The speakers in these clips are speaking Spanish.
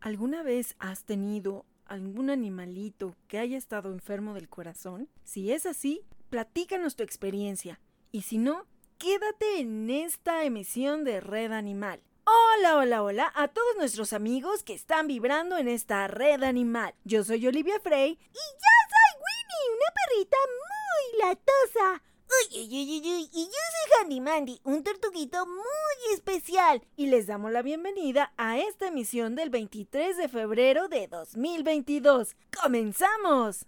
¿Alguna vez has tenido algún animalito que haya estado enfermo del corazón? Si es así, platícanos tu experiencia. Y si no, quédate en esta emisión de Red Animal. Hola, hola, hola a todos nuestros amigos que están vibrando en esta red animal. Yo soy Olivia Frey y yo soy Winnie, una perrita muy latosa. Uy, uy, uy, uy, y yo soy Handy Mandy, un tortuguito muy especial. Y les damos la bienvenida a esta emisión del 23 de febrero de 2022. ¡Comenzamos!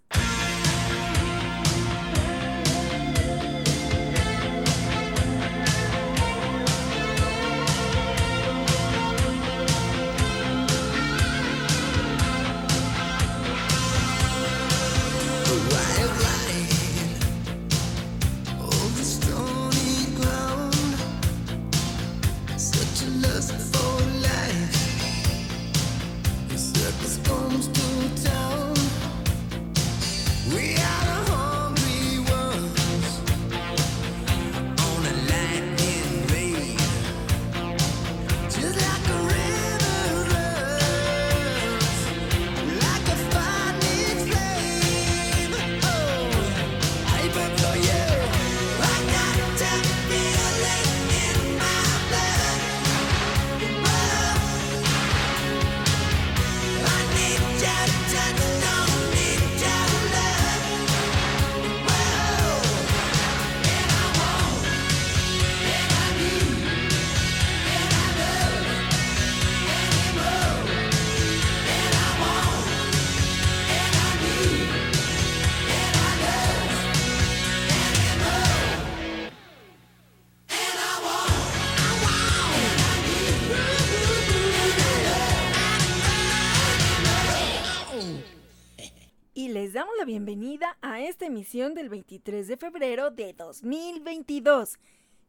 Emisión del 23 de febrero de 2022.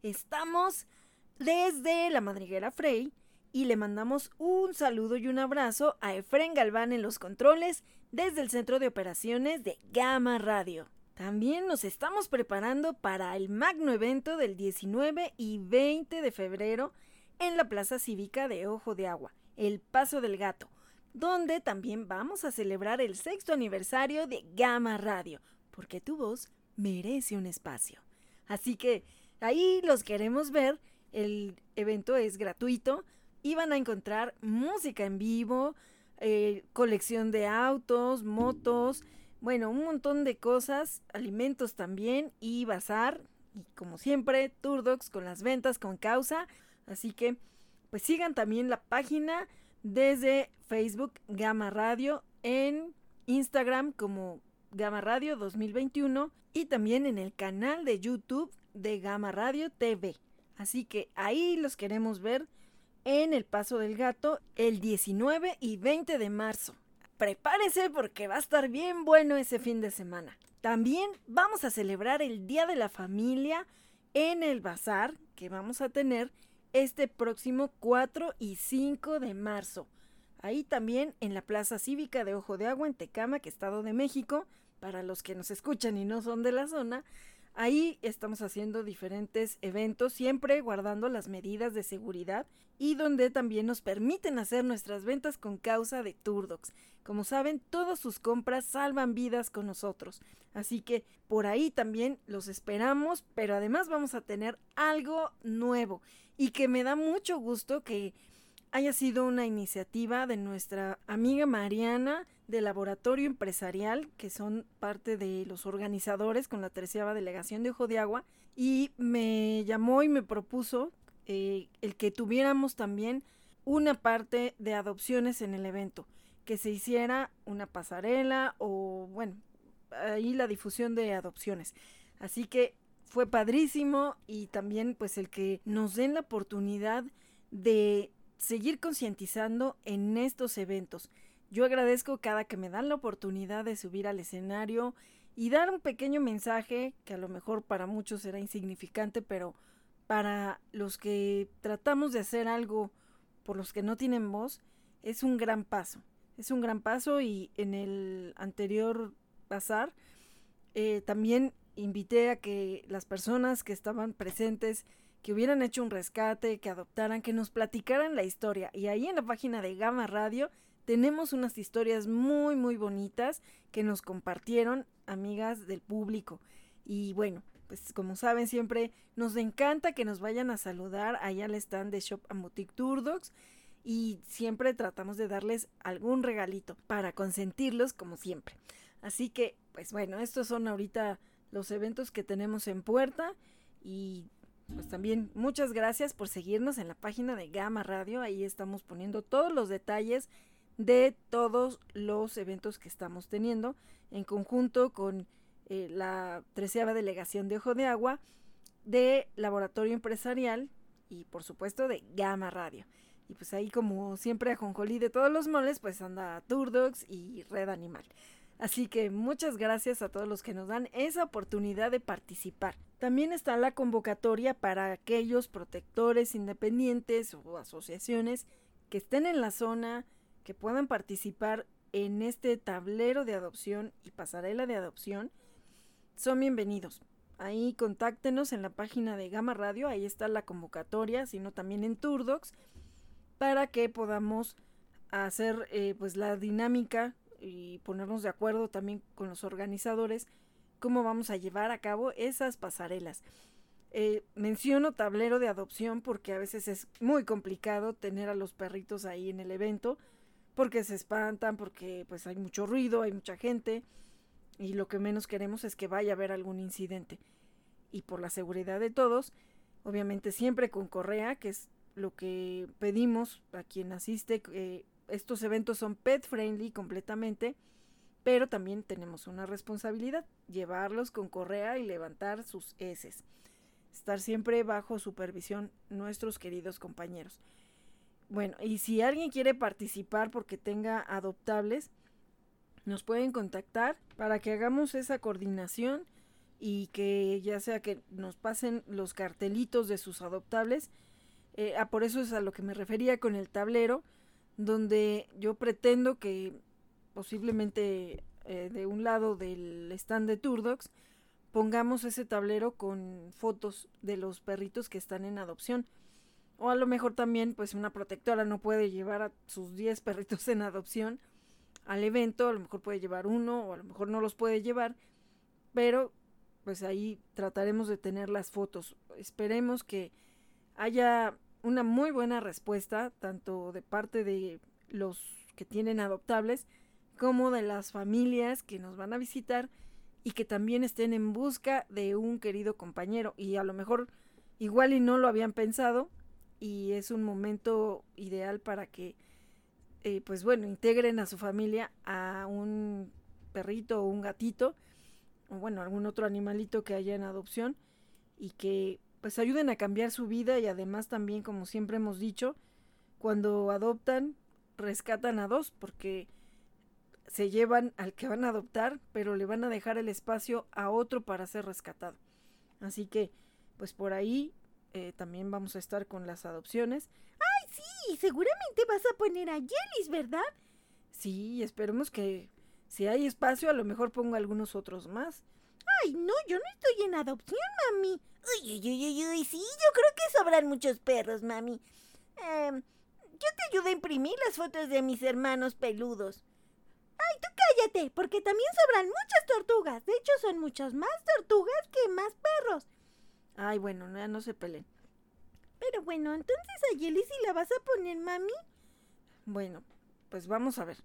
Estamos desde la madriguera Frey y le mandamos un saludo y un abrazo a Efren Galván en los controles desde el centro de operaciones de Gama Radio. También nos estamos preparando para el magno evento del 19 y 20 de febrero en la Plaza Cívica de Ojo de Agua, el Paso del Gato donde también vamos a celebrar el sexto aniversario de Gama Radio, porque tu voz merece un espacio. Así que ahí los queremos ver, el evento es gratuito y van a encontrar música en vivo, eh, colección de autos, motos, bueno, un montón de cosas, alimentos también y bazar, y como siempre, Turdox con las ventas con causa. Así que, pues sigan también la página desde Facebook Gama Radio, en Instagram como Gama Radio 2021 y también en el canal de YouTube de Gama Radio TV. Así que ahí los queremos ver en el Paso del Gato el 19 y 20 de marzo. Prepárese porque va a estar bien bueno ese fin de semana. También vamos a celebrar el Día de la Familia en el bazar que vamos a tener este próximo 4 y 5 de marzo. Ahí también en la Plaza Cívica de Ojo de Agua en Tecámac, Estado de México, para los que nos escuchan y no son de la zona, ahí estamos haciendo diferentes eventos, siempre guardando las medidas de seguridad y donde también nos permiten hacer nuestras ventas con causa de Turdox. Como saben, todas sus compras salvan vidas con nosotros. Así que por ahí también los esperamos, pero además vamos a tener algo nuevo y que me da mucho gusto que haya sido una iniciativa de nuestra amiga Mariana del Laboratorio Empresarial, que son parte de los organizadores con la tercera delegación de Ojo de Agua, y me llamó y me propuso eh, el que tuviéramos también una parte de adopciones en el evento, que se hiciera una pasarela o, bueno, ahí la difusión de adopciones. Así que fue padrísimo y también pues el que nos den la oportunidad de seguir concientizando en estos eventos. Yo agradezco cada que me dan la oportunidad de subir al escenario y dar un pequeño mensaje que a lo mejor para muchos será insignificante, pero para los que tratamos de hacer algo por los que no tienen voz, es un gran paso. Es un gran paso y en el anterior pasar eh, también invité a que las personas que estaban presentes, que hubieran hecho un rescate, que adoptaran, que nos platicaran la historia. Y ahí en la página de Gama Radio tenemos unas historias muy muy bonitas que nos compartieron amigas del público. Y bueno, pues como saben siempre nos encanta que nos vayan a saludar allá al stand de Shop and Boutique Turdogs y siempre tratamos de darles algún regalito para consentirlos como siempre. Así que, pues bueno, estos son ahorita los eventos que tenemos en puerta y pues también muchas gracias por seguirnos en la página de Gama Radio. Ahí estamos poniendo todos los detalles de todos los eventos que estamos teniendo en conjunto con eh, la treceava delegación de Ojo de Agua, de Laboratorio Empresarial y por supuesto de Gama Radio. Y pues ahí como siempre a Jonjolí de todos los moles, pues anda Turdox y Red Animal. Así que muchas gracias a todos los que nos dan esa oportunidad de participar. También está la convocatoria para aquellos protectores independientes o asociaciones que estén en la zona, que puedan participar en este tablero de adopción y pasarela de adopción. Son bienvenidos. Ahí contáctenos en la página de Gama Radio, ahí está la convocatoria, sino también en Turdox para que podamos hacer eh, pues la dinámica y ponernos de acuerdo también con los organizadores cómo vamos a llevar a cabo esas pasarelas. Eh, menciono tablero de adopción porque a veces es muy complicado tener a los perritos ahí en el evento porque se espantan, porque pues hay mucho ruido, hay mucha gente y lo que menos queremos es que vaya a haber algún incidente. Y por la seguridad de todos, obviamente siempre con correa, que es lo que pedimos a quien asiste. Eh, estos eventos son pet friendly completamente, pero también tenemos una responsabilidad, llevarlos con correa y levantar sus heces. Estar siempre bajo supervisión nuestros queridos compañeros. Bueno, y si alguien quiere participar porque tenga adoptables, nos pueden contactar para que hagamos esa coordinación y que ya sea que nos pasen los cartelitos de sus adoptables eh, ah, por eso es a lo que me refería con el tablero, donde yo pretendo que posiblemente eh, de un lado del stand de Turdox pongamos ese tablero con fotos de los perritos que están en adopción. O a lo mejor también, pues una protectora no puede llevar a sus 10 perritos en adopción al evento, a lo mejor puede llevar uno o a lo mejor no los puede llevar, pero pues ahí trataremos de tener las fotos. Esperemos que haya una muy buena respuesta, tanto de parte de los que tienen adoptables, como de las familias que nos van a visitar y que también estén en busca de un querido compañero. Y a lo mejor igual y no lo habían pensado y es un momento ideal para que, eh, pues bueno, integren a su familia a un perrito o un gatito, o bueno, algún otro animalito que haya en adopción y que pues ayuden a cambiar su vida y además también, como siempre hemos dicho, cuando adoptan, rescatan a dos porque se llevan al que van a adoptar, pero le van a dejar el espacio a otro para ser rescatado. Así que, pues por ahí eh, también vamos a estar con las adopciones. ¡Ay, sí! Seguramente vas a poner a Jellis, ¿verdad? Sí, esperemos que si hay espacio, a lo mejor pongo algunos otros más. Ay, no, yo no estoy en adopción, mami. Uy, uy, uy, uy, sí, yo creo que sobran muchos perros, mami. Eh, yo te ayudo a imprimir las fotos de mis hermanos peludos. Ay, tú cállate, porque también sobran muchas tortugas. De hecho, son muchas más tortugas que más perros. Ay, bueno, ya no se peleen. Pero bueno, entonces a Yeli sí la vas a poner, mami. Bueno, pues vamos a ver.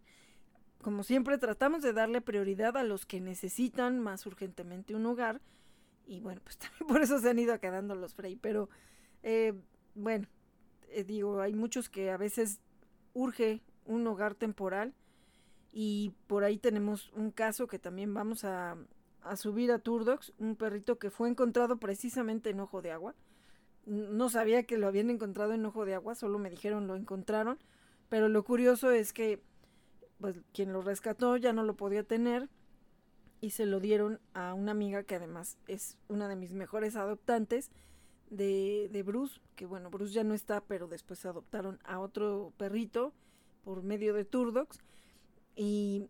Como siempre, tratamos de darle prioridad a los que necesitan más urgentemente un hogar y bueno, pues también por eso se han ido quedando los Frey. Pero eh, bueno, eh, digo, hay muchos que a veces urge un hogar temporal. Y por ahí tenemos un caso que también vamos a, a subir a Turdox, un perrito que fue encontrado precisamente en Ojo de Agua. No sabía que lo habían encontrado en Ojo de Agua, solo me dijeron lo encontraron. Pero lo curioso es que pues, quien lo rescató ya no lo podía tener y se lo dieron a una amiga que además es una de mis mejores adoptantes de, de Bruce, que bueno, Bruce ya no está, pero después adoptaron a otro perrito por medio de Turdox y,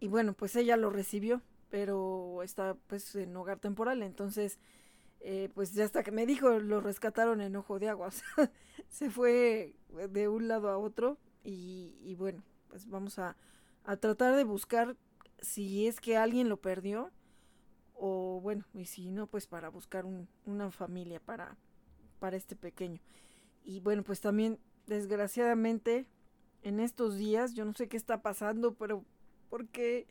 y bueno, pues ella lo recibió, pero está pues en hogar temporal, entonces eh, pues ya hasta que me dijo lo rescataron en ojo de agua, se fue de un lado a otro y, bueno, pues vamos a, a tratar de buscar si es que alguien lo perdió o bueno, y si no, pues para buscar un, una familia para, para este pequeño. Y bueno, pues también desgraciadamente en estos días, yo no sé qué está pasando, pero ¿por qué,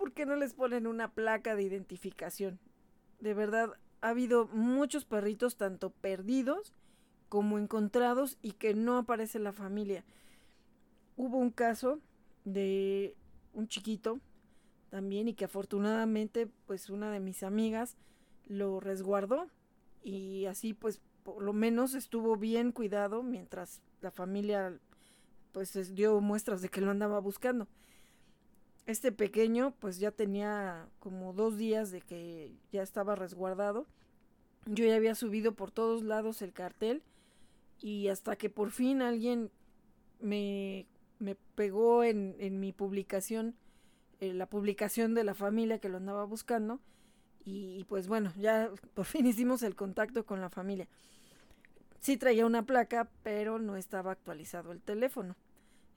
¿por qué no les ponen una placa de identificación? De verdad, ha habido muchos perritos, tanto perdidos como encontrados, y que no aparece la familia. Hubo un caso de un chiquito también y que afortunadamente pues una de mis amigas lo resguardó y así pues por lo menos estuvo bien cuidado mientras la familia pues dio muestras de que lo andaba buscando. Este pequeño pues ya tenía como dos días de que ya estaba resguardado. Yo ya había subido por todos lados el cartel y hasta que por fin alguien me, me pegó en, en mi publicación eh, la publicación de la familia que lo andaba buscando. Y, pues bueno, ya por fin hicimos el contacto con la familia. Sí traía una placa, pero no estaba actualizado el teléfono.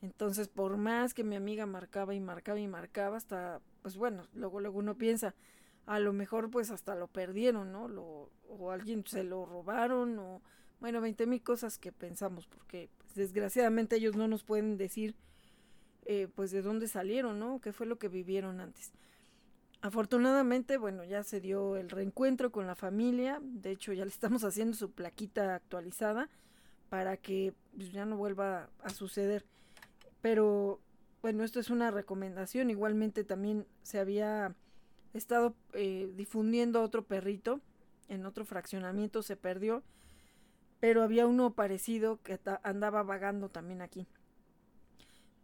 Entonces, por más que mi amiga marcaba y marcaba y marcaba, hasta, pues bueno, luego, luego uno piensa, a lo mejor pues hasta lo perdieron, ¿no? Lo, o alguien se lo robaron, o bueno, veinte mil cosas que pensamos, porque pues, desgraciadamente ellos no nos pueden decir eh, pues de dónde salieron, ¿no? ¿Qué fue lo que vivieron antes? Afortunadamente, bueno, ya se dio el reencuentro con la familia, de hecho ya le estamos haciendo su plaquita actualizada para que pues, ya no vuelva a suceder. Pero bueno, esto es una recomendación, igualmente también se había estado eh, difundiendo otro perrito en otro fraccionamiento, se perdió, pero había uno parecido que andaba vagando también aquí.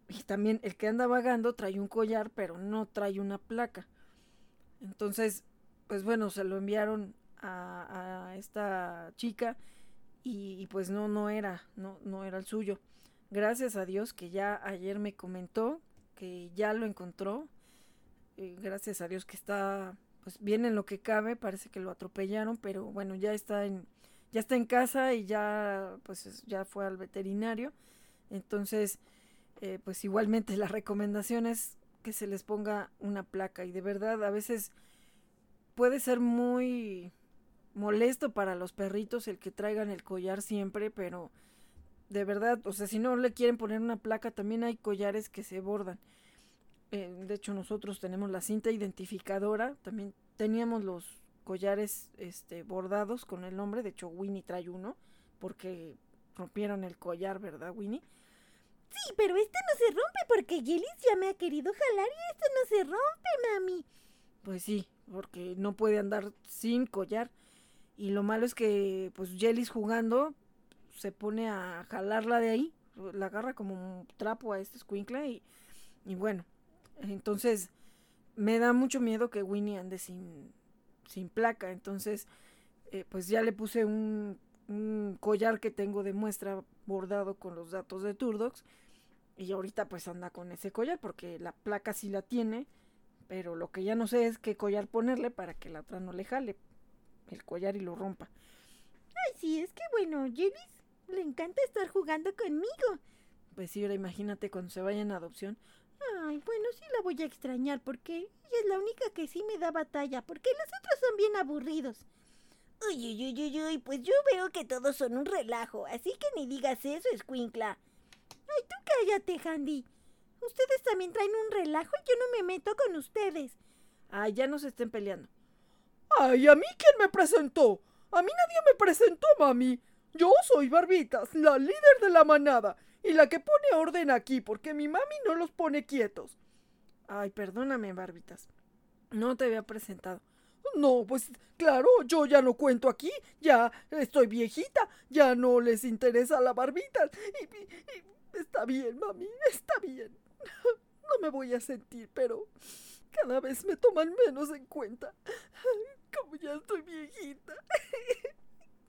Y también el que anda vagando trae un collar, pero no trae una placa. Entonces, pues bueno, se lo enviaron a, esta chica y, pues no, no era, no, no era el suyo. Gracias a Dios que ya ayer me comentó que ya lo encontró. Eh, gracias a Dios que está pues bien en lo que cabe, parece que lo atropellaron, pero bueno, ya está en ya está en casa y ya pues ya fue al veterinario. Entonces, eh, pues igualmente la recomendación es que se les ponga una placa y de verdad a veces puede ser muy molesto para los perritos el que traigan el collar siempre, pero de verdad, o sea, si no le quieren poner una placa, también hay collares que se bordan. Eh, de hecho, nosotros tenemos la cinta identificadora, también teníamos los collares este, bordados con el nombre, de hecho Winnie trae uno, porque rompieron el collar, ¿verdad, Winnie? Sí, pero este no se rompe porque Jelly ya me ha querido jalar y esto no se rompe, mami. Pues sí, porque no puede andar sin collar. Y lo malo es que, pues, Jelly's jugando se pone a jalarla de ahí. La agarra como un trapo a este escuincla y, bueno. Entonces, me da mucho miedo que Winnie ande sin, sin placa. Entonces, eh, pues ya le puse un, un collar que tengo de muestra bordado con los datos de Turdox. Y ahorita pues anda con ese collar porque la placa sí la tiene. Pero lo que ya no sé es qué collar ponerle para que la otra no le jale el collar y lo rompa. Ay, sí, es que bueno, Jelis le encanta estar jugando conmigo. Pues sí, ahora imagínate cuando se vaya en adopción. Ay, bueno, sí la voy a extrañar porque ella es la única que sí me da batalla, porque los otros son bien aburridos. Uy, uy, uy, uy, uy, pues yo veo que todos son un relajo, así que ni digas eso, escuincla. Ay, tú cállate, Handy. Ustedes también traen un relajo y yo no me meto con ustedes. Ay, ya no se estén peleando. Ay, ¿a mí quién me presentó? A mí nadie me presentó, mami. Yo soy Barbitas, la líder de la manada, y la que pone orden aquí, porque mi mami no los pone quietos. Ay, perdóname, Barbitas. No te había presentado. No, pues claro, yo ya no cuento aquí, ya estoy viejita, ya no les interesa la barbita. Y, está bien, mami, está bien. No me voy a sentir, pero cada vez me toman menos en cuenta. Como ya estoy viejita.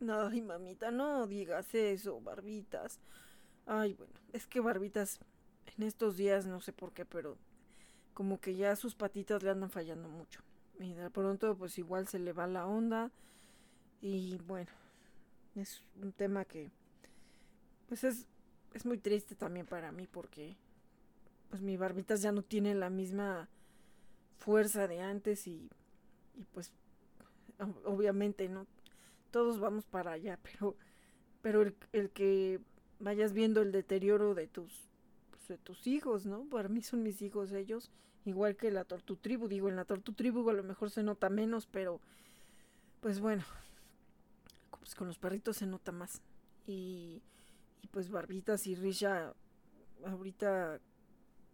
Ay, mamita, no digas eso, barbitas. Ay, bueno, es que barbitas en estos días, no sé por qué, pero como que ya sus patitas le andan fallando mucho. Y de pronto pues igual se le va la onda. Y bueno, es un tema que pues es, es muy triste también para mí porque pues mi barbitas ya no tiene la misma fuerza de antes y, y pues obviamente no todos vamos para allá pero pero el, el que vayas viendo el deterioro de tus pues, de tus hijos no para mí son mis hijos ellos igual que la tortu tribu. Digo en la tortu tribu a lo mejor se nota menos pero pues bueno pues con los perritos se nota más. Y, y pues barbitas y risha ahorita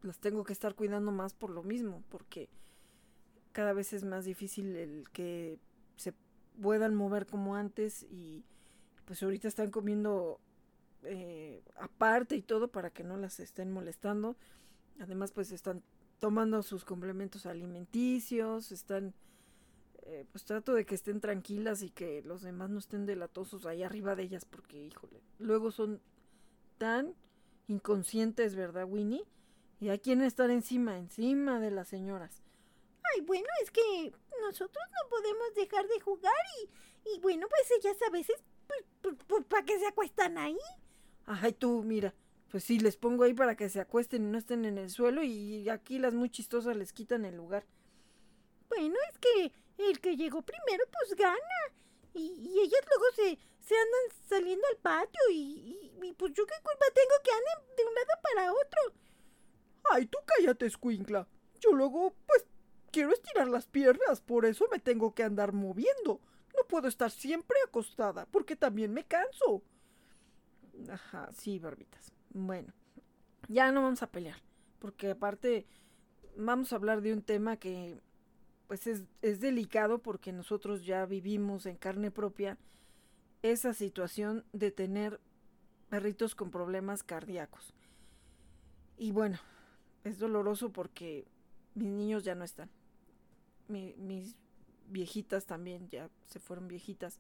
las tengo que estar cuidando más por lo mismo porque cada vez es más difícil el que puedan mover como antes y pues ahorita están comiendo eh, aparte y todo para que no las estén molestando. Además pues están tomando sus complementos alimenticios, están eh, pues trato de que estén tranquilas y que los demás no estén delatosos ahí arriba de ellas porque híjole, luego son tan inconscientes, ¿verdad, Winnie? Y hay quien estar encima, encima de las señoras. Ay, bueno, es que nosotros no podemos dejar de jugar y, y bueno, pues ellas a veces, pues, pues, pues ¿para qué se acuestan ahí? Ay, tú, mira, pues sí, les pongo ahí para que se acuesten y no estén en el suelo y aquí las muy chistosas les quitan el lugar. Bueno, es que el que llegó primero, pues gana. Y, y ellas luego se, se andan saliendo al patio y, y, y, pues yo qué culpa tengo que anden de un lado para otro. Ay, tú cállate, escuincla. Yo luego, pues, quiero estirar las piernas, por eso me tengo que andar moviendo. No puedo estar siempre acostada, porque también me canso. Ajá, sí, barbitas. Bueno, ya no vamos a pelear, porque aparte vamos a hablar de un tema que pues es, es delicado porque nosotros ya vivimos en carne propia esa situación de tener perritos con problemas cardíacos. Y bueno, es doloroso porque mis niños ya no están mi, mis viejitas también ya se fueron viejitas.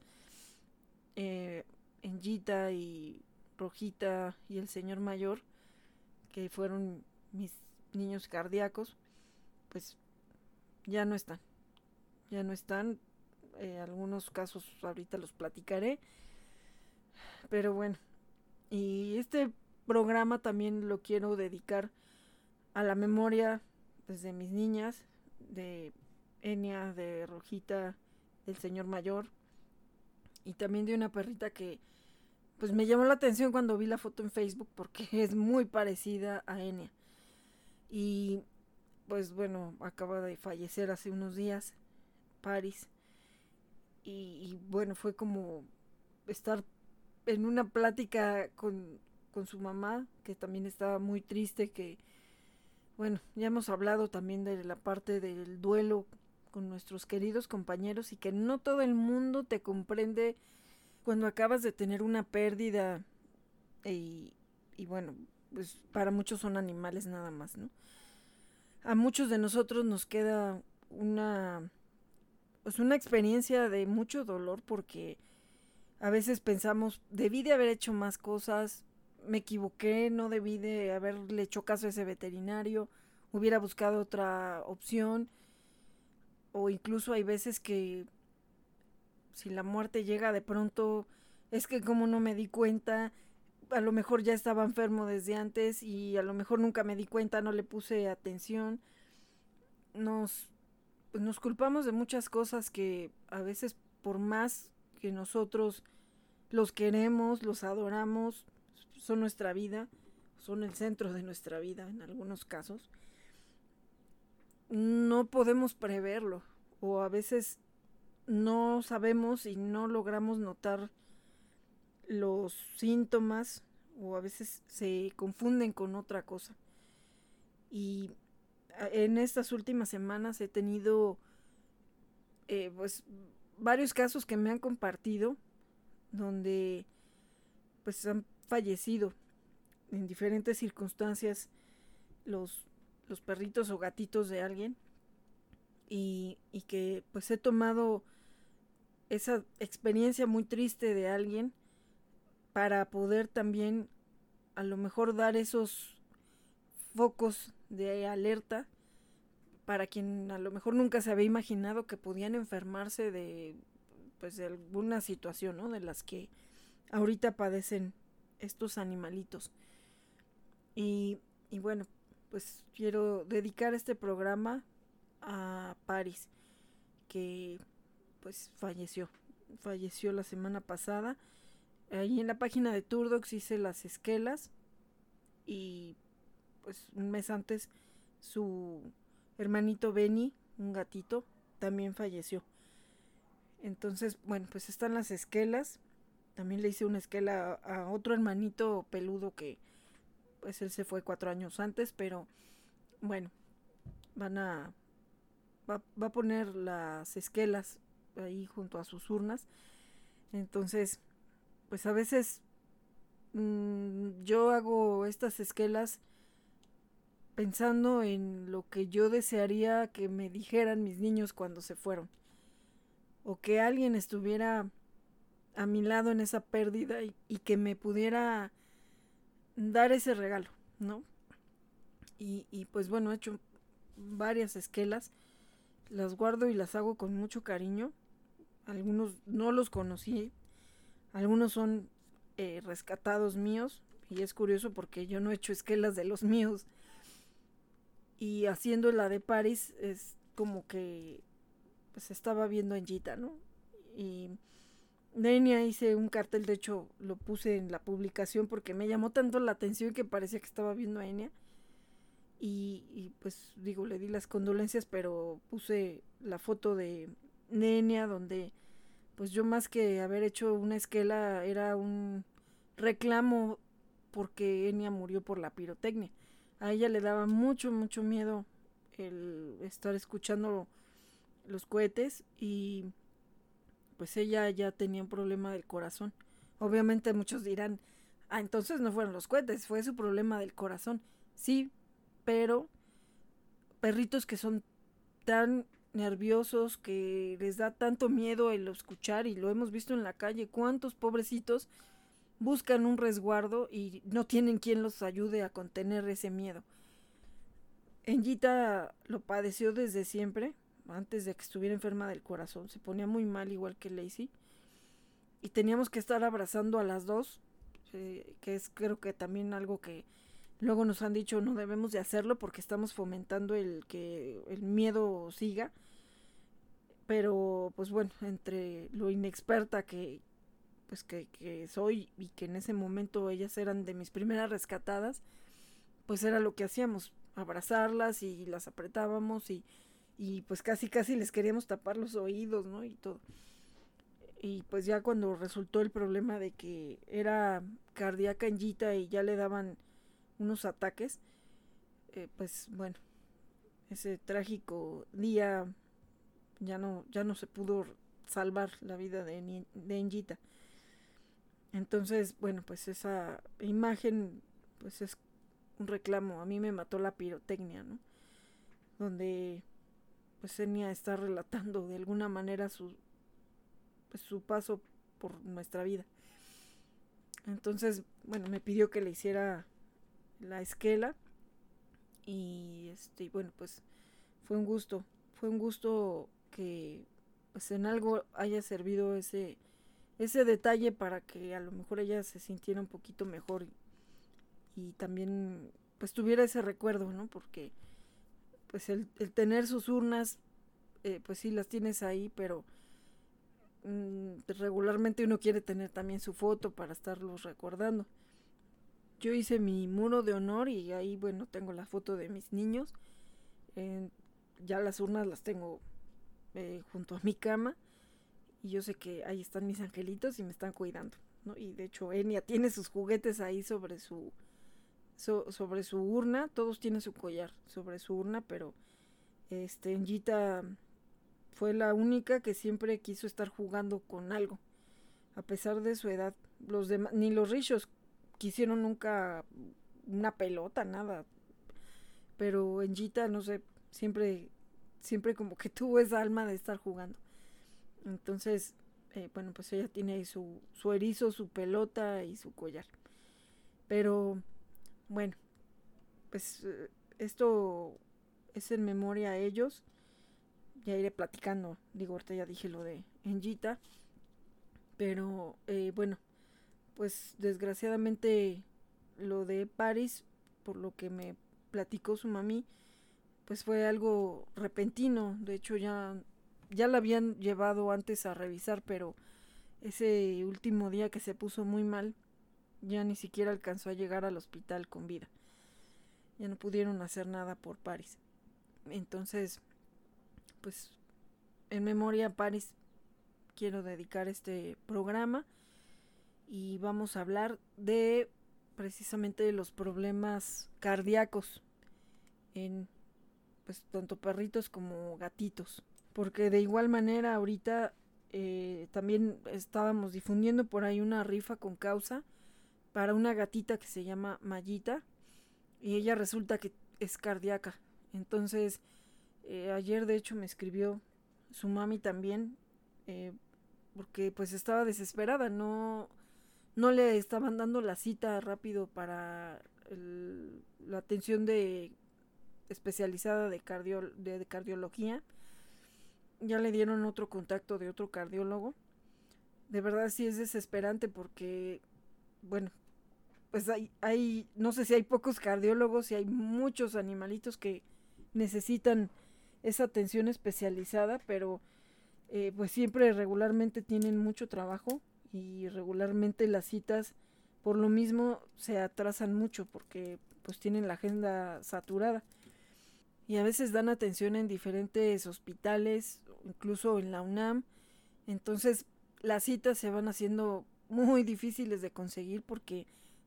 Eh, Engita y Rojita y el señor mayor, que fueron mis niños cardíacos, pues ya no están. Ya no están. Eh, algunos casos ahorita los platicaré. Pero bueno. Y este programa también lo quiero dedicar a la memoria desde mis niñas, de Enia, de Rojita, el señor mayor. Y también de una perrita que pues me llamó la atención cuando vi la foto en Facebook porque es muy parecida a Enia. Y pues bueno, acaba de fallecer hace unos días, Paris. Y, y bueno, fue como estar en una plática con, con su mamá, que también estaba muy triste, que bueno, ya hemos hablado también de la parte del duelo con nuestros queridos compañeros y que no todo el mundo te comprende cuando acabas de tener una pérdida y, y bueno, pues para muchos son animales nada más, ¿no? A muchos de nosotros nos queda una pues una experiencia de mucho dolor porque a veces pensamos, debí de haber hecho más cosas, me equivoqué, no debí de haberle hecho caso a ese veterinario, hubiera buscado otra opción o incluso hay veces que si la muerte llega de pronto, es que como no me di cuenta, a lo mejor ya estaba enfermo desde antes y a lo mejor nunca me di cuenta, no le puse atención. Nos, pues nos culpamos de muchas cosas que a veces por más que nosotros los queremos, los adoramos, son nuestra vida, son el centro de nuestra vida en algunos casos no podemos preverlo o a veces no sabemos y no logramos notar los síntomas o a veces se confunden con otra cosa. Y en estas últimas semanas he tenido eh, pues varios casos que me han compartido donde pues han fallecido en diferentes circunstancias los los perritos o gatitos de alguien y, y que pues he tomado esa experiencia muy triste de alguien para poder también a lo mejor dar esos focos de alerta para quien a lo mejor nunca se había imaginado que podían enfermarse de pues de alguna situación, ¿no? De las que ahorita padecen estos animalitos. Y, y bueno, pues quiero dedicar este programa a Paris, que pues falleció, falleció la semana pasada. Ahí en la página de Turdox hice las esquelas y pues un mes antes su hermanito Benny, un gatito, también falleció. Entonces, bueno, pues están las esquelas. También le hice una esquela a otro hermanito peludo que pues él se fue cuatro años antes, pero bueno, van a va, a poner las esquelas ahí junto a sus urnas. Entonces, pues a veces mm, yo hago estas esquelas pensando en lo que yo desearía que me dijeran mis niños cuando se fueron. O que alguien estuviera a mi lado en esa pérdida y que me pudiera dar ese regalo, ¿no? Y, y, pues bueno, he hecho varias esquelas, las guardo y las hago con mucho cariño. Algunos no los conocí, algunos son eh, rescatados míos y es curioso porque yo no he hecho esquelas de los míos y haciendo la de Paris es como que pues estaba viendo en Gita, ¿no? Y Enya hice un cartel, de hecho lo puse en la publicación porque me llamó tanto la atención que parecía que estaba viendo a Enya. Y, pues digo, le di las condolencias, pero puse la foto de Enya donde pues yo más que haber hecho una esquela era un reclamo porque Enya murió por la pirotecnia a ella le daba mucho, mucho miedo el estar escuchando los cohetes y pues ella ya tenía un problema del corazón. Obviamente muchos dirán, ah, entonces no fueron los cohetes, fue su problema del corazón. Sí, pero perritos que son tan nerviosos que les da tanto miedo el escuchar y lo hemos visto en la calle, cuántos pobrecitos buscan un resguardo y no tienen quien los ayude a contener ese miedo. Engita lo padeció desde siempre, antes de que estuviera enferma del corazón, se ponía muy mal igual que Lacey y teníamos que estar abrazando a las dos, eh, que es creo que también algo que luego nos han dicho no debemos de hacerlo porque estamos fomentando el que el miedo siga. Pero pues bueno, entre lo inexperta que, pues que, que, soy y que en ese momento ellas eran de mis primeras rescatadas, pues era lo que hacíamos, abrazarlas y las apretábamos y, y pues casi casi les queríamos tapar los oídos, ¿no? Y todo. Y pues ya cuando resultó el problema de que era cardíaca en y ya le daban unos ataques, eh, pues bueno, ese trágico día ya no, ya no se pudo salvar la vida de, de. Entonces, bueno, pues esa imagen, pues es un reclamo. A mí me mató la pirotecnia, ¿no? Donde, pues Enya está relatando de alguna manera su, pues, su paso por nuestra vida. Entonces, bueno, me pidió que le hiciera la esquela. Y este, bueno, pues fue un gusto. Fue un gusto que pues en algo haya servido ese ese detalle para que a lo mejor ella se sintiera un poquito mejor y, también pues tuviera ese recuerdo, ¿no? Porque pues el, tener sus urnas, eh, pues sí las tienes ahí, pero mm, regularmente uno quiere tener también su foto para estarlos recordando. Yo hice mi muro de honor y ahí, bueno, tengo la foto de mis niños. ya las urnas las tengo eh, junto a mi cama y yo sé que ahí están mis angelitos y me están cuidando, ¿no? Y de hecho Enya tiene sus juguetes ahí sobre su sobre su urna, todos tienen su collar sobre su urna, pero este fue la única que siempre quiso estar jugando con algo, a pesar de su edad. Los demás, ni los richos quisieron nunca una pelota, nada. Pero Enjita, no sé, siempre, siempre como que tuvo esa alma de estar jugando. Entonces, eh, bueno, pues ella tiene ahí su, su erizo, su pelota y su collar. Pero, bueno, pues eh, esto es en memoria a ellos. Ya iré platicando. Digo, ahorita ya dije lo de Enjita. Pero, eh, bueno, pues desgraciadamente lo de Paris, por lo que me platicó su mami, pues fue algo repentino. De hecho, ya, ya la habían llevado antes a revisar, pero ese último día que se puso muy mal, ya ni siquiera alcanzó a llegar al hospital con vida. Ya no pudieron hacer nada por Paris. Entonces, pues, en memoria a Paris, quiero dedicar este programa y vamos a hablar de precisamente de los problemas cardíacos en pues tanto perritos como gatitos porque de igual manera ahorita eh, también estábamos difundiendo por ahí una rifa con causa para una gatita que se llama Mayita y ella resulta que es cardíaca entonces eh, ayer de hecho me escribió su mami también eh, porque pues estaba desesperada no no le estaban dando la cita rápido para la atención de especializada de, de, cardiología. Ya le dieron otro contacto de otro cardiólogo. De verdad sí es desesperante porque, bueno, pues hay, hay, no sé si hay pocos cardiólogos y hay muchos animalitos que necesitan esa atención especializada, pero eh, pues siempre regularmente tienen mucho trabajo y regularmente las citas por lo mismo se atrasan mucho porque pues tienen la agenda saturada y a veces dan atención en diferentes hospitales, incluso en la UNAM. Entonces las citas se van haciendo muy difíciles de conseguir porque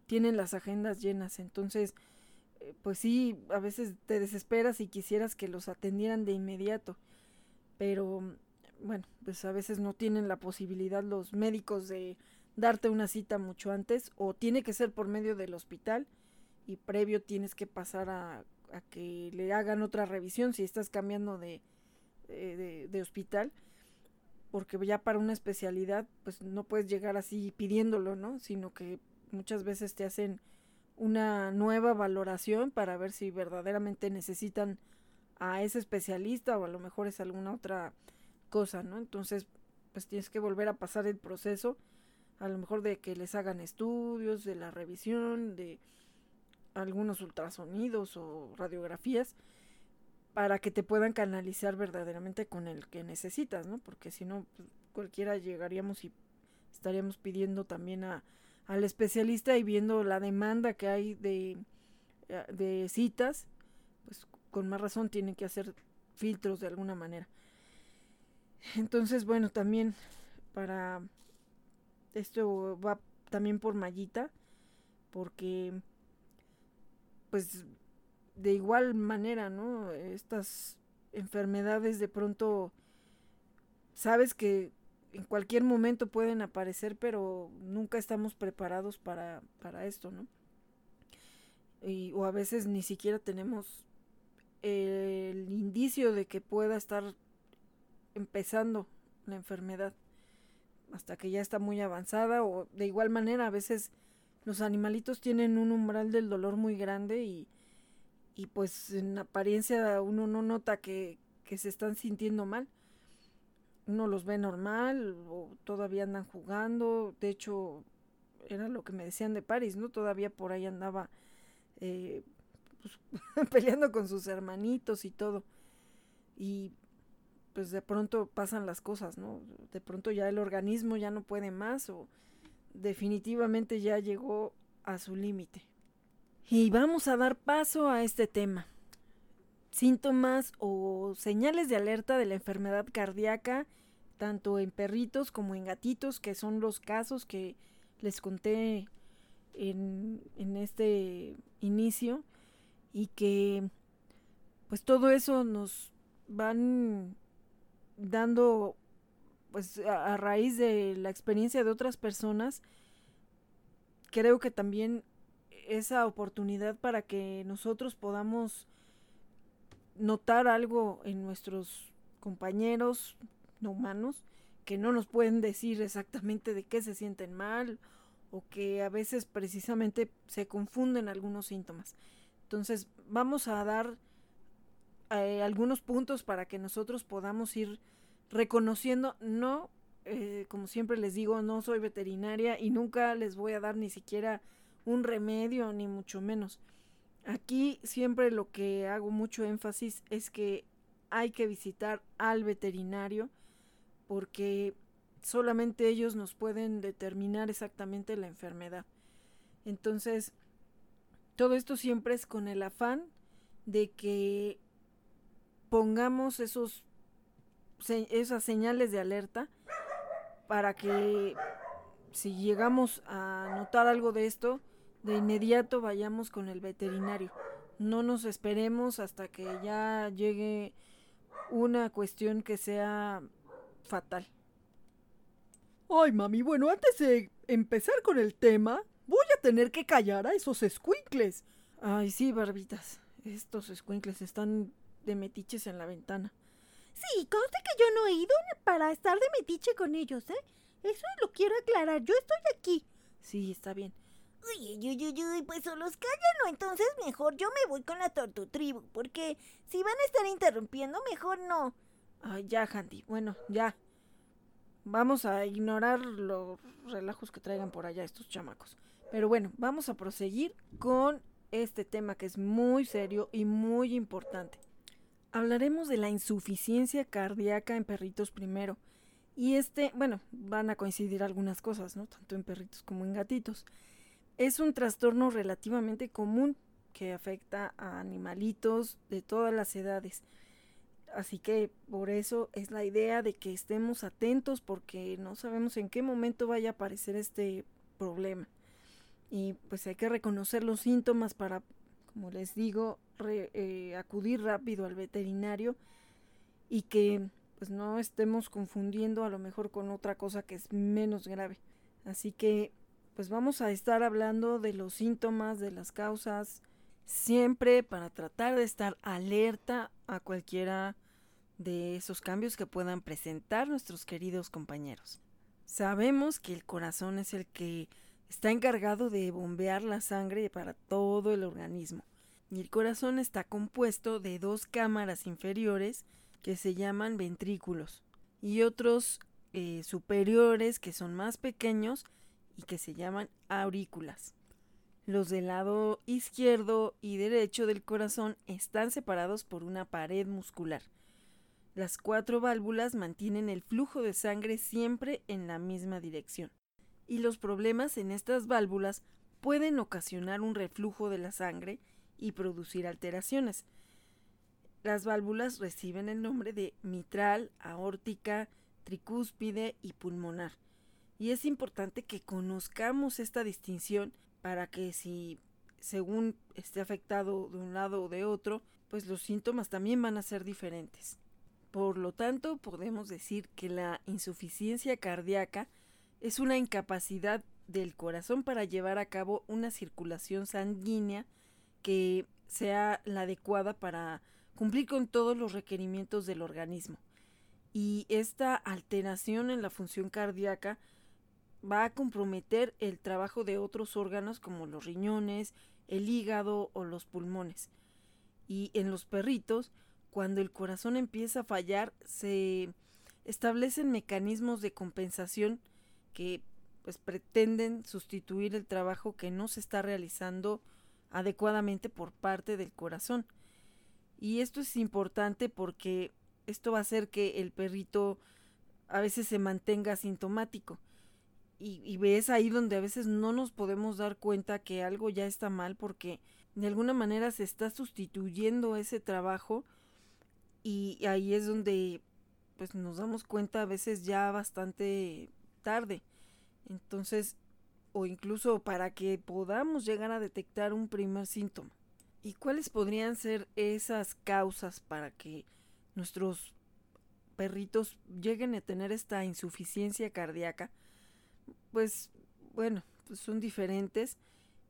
tienen las agendas llenas. Entonces, eh, pues sí, a veces te desesperas y quisieras que los atendieran de inmediato. Pero bueno, pues a veces no tienen la posibilidad los médicos de darte una cita mucho antes o tiene que ser por medio del hospital y previo tienes que pasar a, que le hagan otra revisión si estás cambiando de, de, de, hospital porque ya para una especialidad pues no puedes llegar así pidiéndolo, ¿no? Sino que muchas veces te hacen una nueva valoración para ver si verdaderamente necesitan a ese especialista o a lo mejor es alguna otra cosa, ¿no? Entonces, pues tienes que volver a pasar el proceso, a lo mejor de que les hagan estudios, de la revisión, de algunos ultrasonidos o radiografías, para que te puedan canalizar verdaderamente con el que necesitas, ¿no? Porque si no, pues, cualquiera llegaríamos y estaríamos pidiendo también a, al especialista y viendo la demanda que hay de, eh, de citas, pues con más razón tienen que hacer filtros de alguna manera. Entonces, bueno, también para esto va también por mallita, porque pues de igual manera, ¿no? Estas enfermedades de pronto sabes que en cualquier momento pueden aparecer, pero nunca estamos preparados para, para esto, ¿no? Y, o a veces ni siquiera tenemos el indicio de que pueda estar empezando la enfermedad hasta que ya está muy avanzada o de igual manera a veces los animalitos tienen un umbral del dolor muy grande y, y pues en apariencia uno no nota que, que se están sintiendo mal. Uno los ve normal o todavía andan jugando. De hecho, era lo que me decían de París, ¿no? Todavía por ahí andaba eh, pues, peleando con sus hermanitos y todo. Y pues de pronto pasan las cosas, ¿no? De pronto ya el organismo ya no puede más o definitivamente ya llegó a su límite. Y vamos a dar paso a este tema. Síntomas o señales de alerta de la enfermedad cardíaca, tanto en perritos como en gatitos, que son los casos que les conté en, en este inicio y que pues todo eso nos van dando, pues a, raíz de la experiencia de otras personas, creo que también esa oportunidad para que nosotros podamos notar algo en nuestros compañeros no humanos que no nos pueden decir exactamente de qué se sienten mal o que a veces precisamente se confunden algunos síntomas. Entonces vamos a dar eh, algunos puntos para que nosotros podamos ir reconociendo, no, eh, como siempre les digo, no soy veterinaria y nunca les voy a dar ni siquiera un remedio, ni mucho menos. Aquí siempre lo que hago mucho énfasis es que hay que visitar al veterinario porque solamente ellos nos pueden determinar exactamente la enfermedad. Entonces, todo esto siempre es con el afán de que pongamos esos esas señales de alerta para que si llegamos a notar algo de esto, de inmediato vayamos con el veterinario. No nos esperemos hasta que ya llegue una cuestión que sea fatal. Ay, mami, bueno, antes de empezar con el tema, voy a tener que callar a esos escuincles. Ay, sí, barbitas. Estos escuincles están de metiches en la ventana. Sí, conste que yo no he ido para estar de metiche con ellos, ¿eh? Eso lo quiero aclarar. Yo estoy aquí. Sí, está bien. Uy, uy, uy, uy, pues o los callan o entonces mejor yo me voy con la tortutribu, porque si van a estar interrumpiendo, mejor no. Ay, ya, Handy. Bueno, ya. Vamos a ignorar los relajos que traigan por allá estos chamacos. Pero bueno, vamos a proseguir con este tema que es muy serio y muy importante. Hablaremos de la insuficiencia cardíaca en perritos primero. Y este, bueno, van a coincidir algunas cosas, ¿no? Tanto en perritos como en gatitos. Es un trastorno relativamente común que afecta a animalitos de todas las edades. Así que por eso es la idea de que estemos atentos porque no sabemos en qué momento vaya a aparecer este problema. Y pues hay que reconocer los síntomas para, como les digo, eh, acudir rápido al veterinario y que pues no estemos confundiendo a lo mejor con otra cosa que es menos grave. Así que pues vamos a estar hablando de los síntomas, de las causas, siempre para tratar de estar alerta a cualquiera de esos cambios que puedan presentar nuestros queridos compañeros. Sabemos que el corazón es el que está encargado de bombear la sangre para todo el organismo. Y el corazón está compuesto de dos cámaras inferiores que se llaman ventrículos y otros eh, superiores que son más pequeños y que se llaman aurículas. Los del lado izquierdo y derecho del corazón están separados por una pared muscular. Las cuatro válvulas mantienen el flujo de sangre siempre en la misma dirección. Y los problemas en estas válvulas pueden ocasionar un reflujo de la sangre y producir alteraciones. Las válvulas reciben el nombre de mitral, aórtica, tricúspide y pulmonar. Y es importante que conozcamos esta distinción para que si según esté afectado de un lado o de otro, pues los síntomas también van a ser diferentes. Por lo tanto, podemos decir que la insuficiencia cardíaca es una incapacidad del corazón para llevar a cabo una circulación sanguínea que sea la adecuada para cumplir con todos los requerimientos del organismo. Y esta alteración en la función cardíaca va a comprometer el trabajo de otros órganos como los riñones, el hígado o los pulmones. Y en los perritos, cuando el corazón empieza a fallar, se establecen mecanismos de compensación que pues pretenden sustituir el trabajo que no se está realizando adecuadamente por parte del corazón. Y esto es importante porque esto va a hacer que el perrito a veces se mantenga sintomático. Y, y, ves ahí donde a veces no nos podemos dar cuenta que algo ya está mal porque de alguna manera se está sustituyendo ese trabajo y ahí es donde pues nos damos cuenta a veces ya bastante tarde. Entonces o incluso para que podamos llegar a detectar un primer síntoma. ¿Y cuáles podrían ser esas causas para que nuestros perritos lleguen a tener esta insuficiencia cardíaca? Pues bueno, pues son diferentes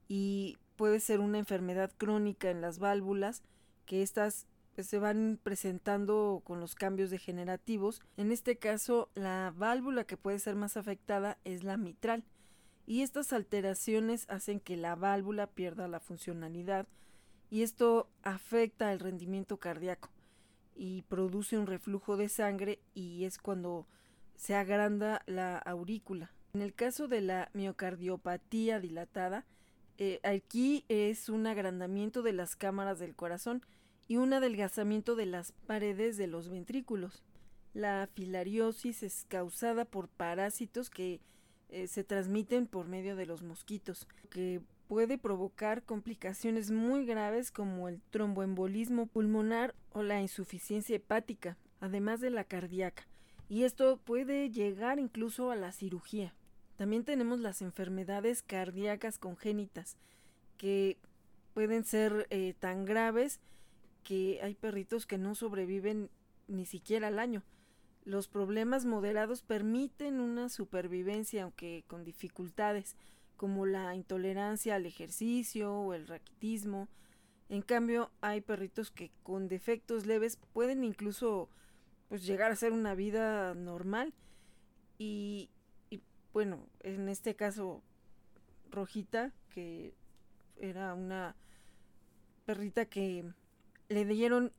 y puede ser una enfermedad crónica en las válvulas que estas pues, se van presentando con los cambios degenerativos. En este caso, la válvula que puede ser más afectada es la mitral y estas alteraciones hacen que la válvula pierda la funcionalidad y esto afecta el rendimiento cardíaco y produce un reflujo de sangre y es cuando se agranda la aurícula. En el caso de la miocardiopatía dilatada, Eh, aquí es un agrandamiento de las cámaras del corazón y un adelgazamiento de las paredes de los ventrículos. La filariosis es causada por parásitos que eh, se transmiten por medio de los mosquitos, que puede provocar complicaciones muy graves como el tromboembolismo pulmonar o la insuficiencia hepática, además de la cardíaca. Y esto puede llegar incluso a la cirugía. También tenemos las enfermedades cardíacas congénitas, que pueden ser eh, tan graves que hay perritos que no sobreviven ni siquiera al año. Los problemas moderados permiten una supervivencia, aunque con dificultades, como la intolerancia al ejercicio o el raquitismo. En cambio, hay perritos que con defectos leves pueden incluso pues llegar a ser una vida normal y, bueno, en este caso Rojita, que era una perrita que le dieron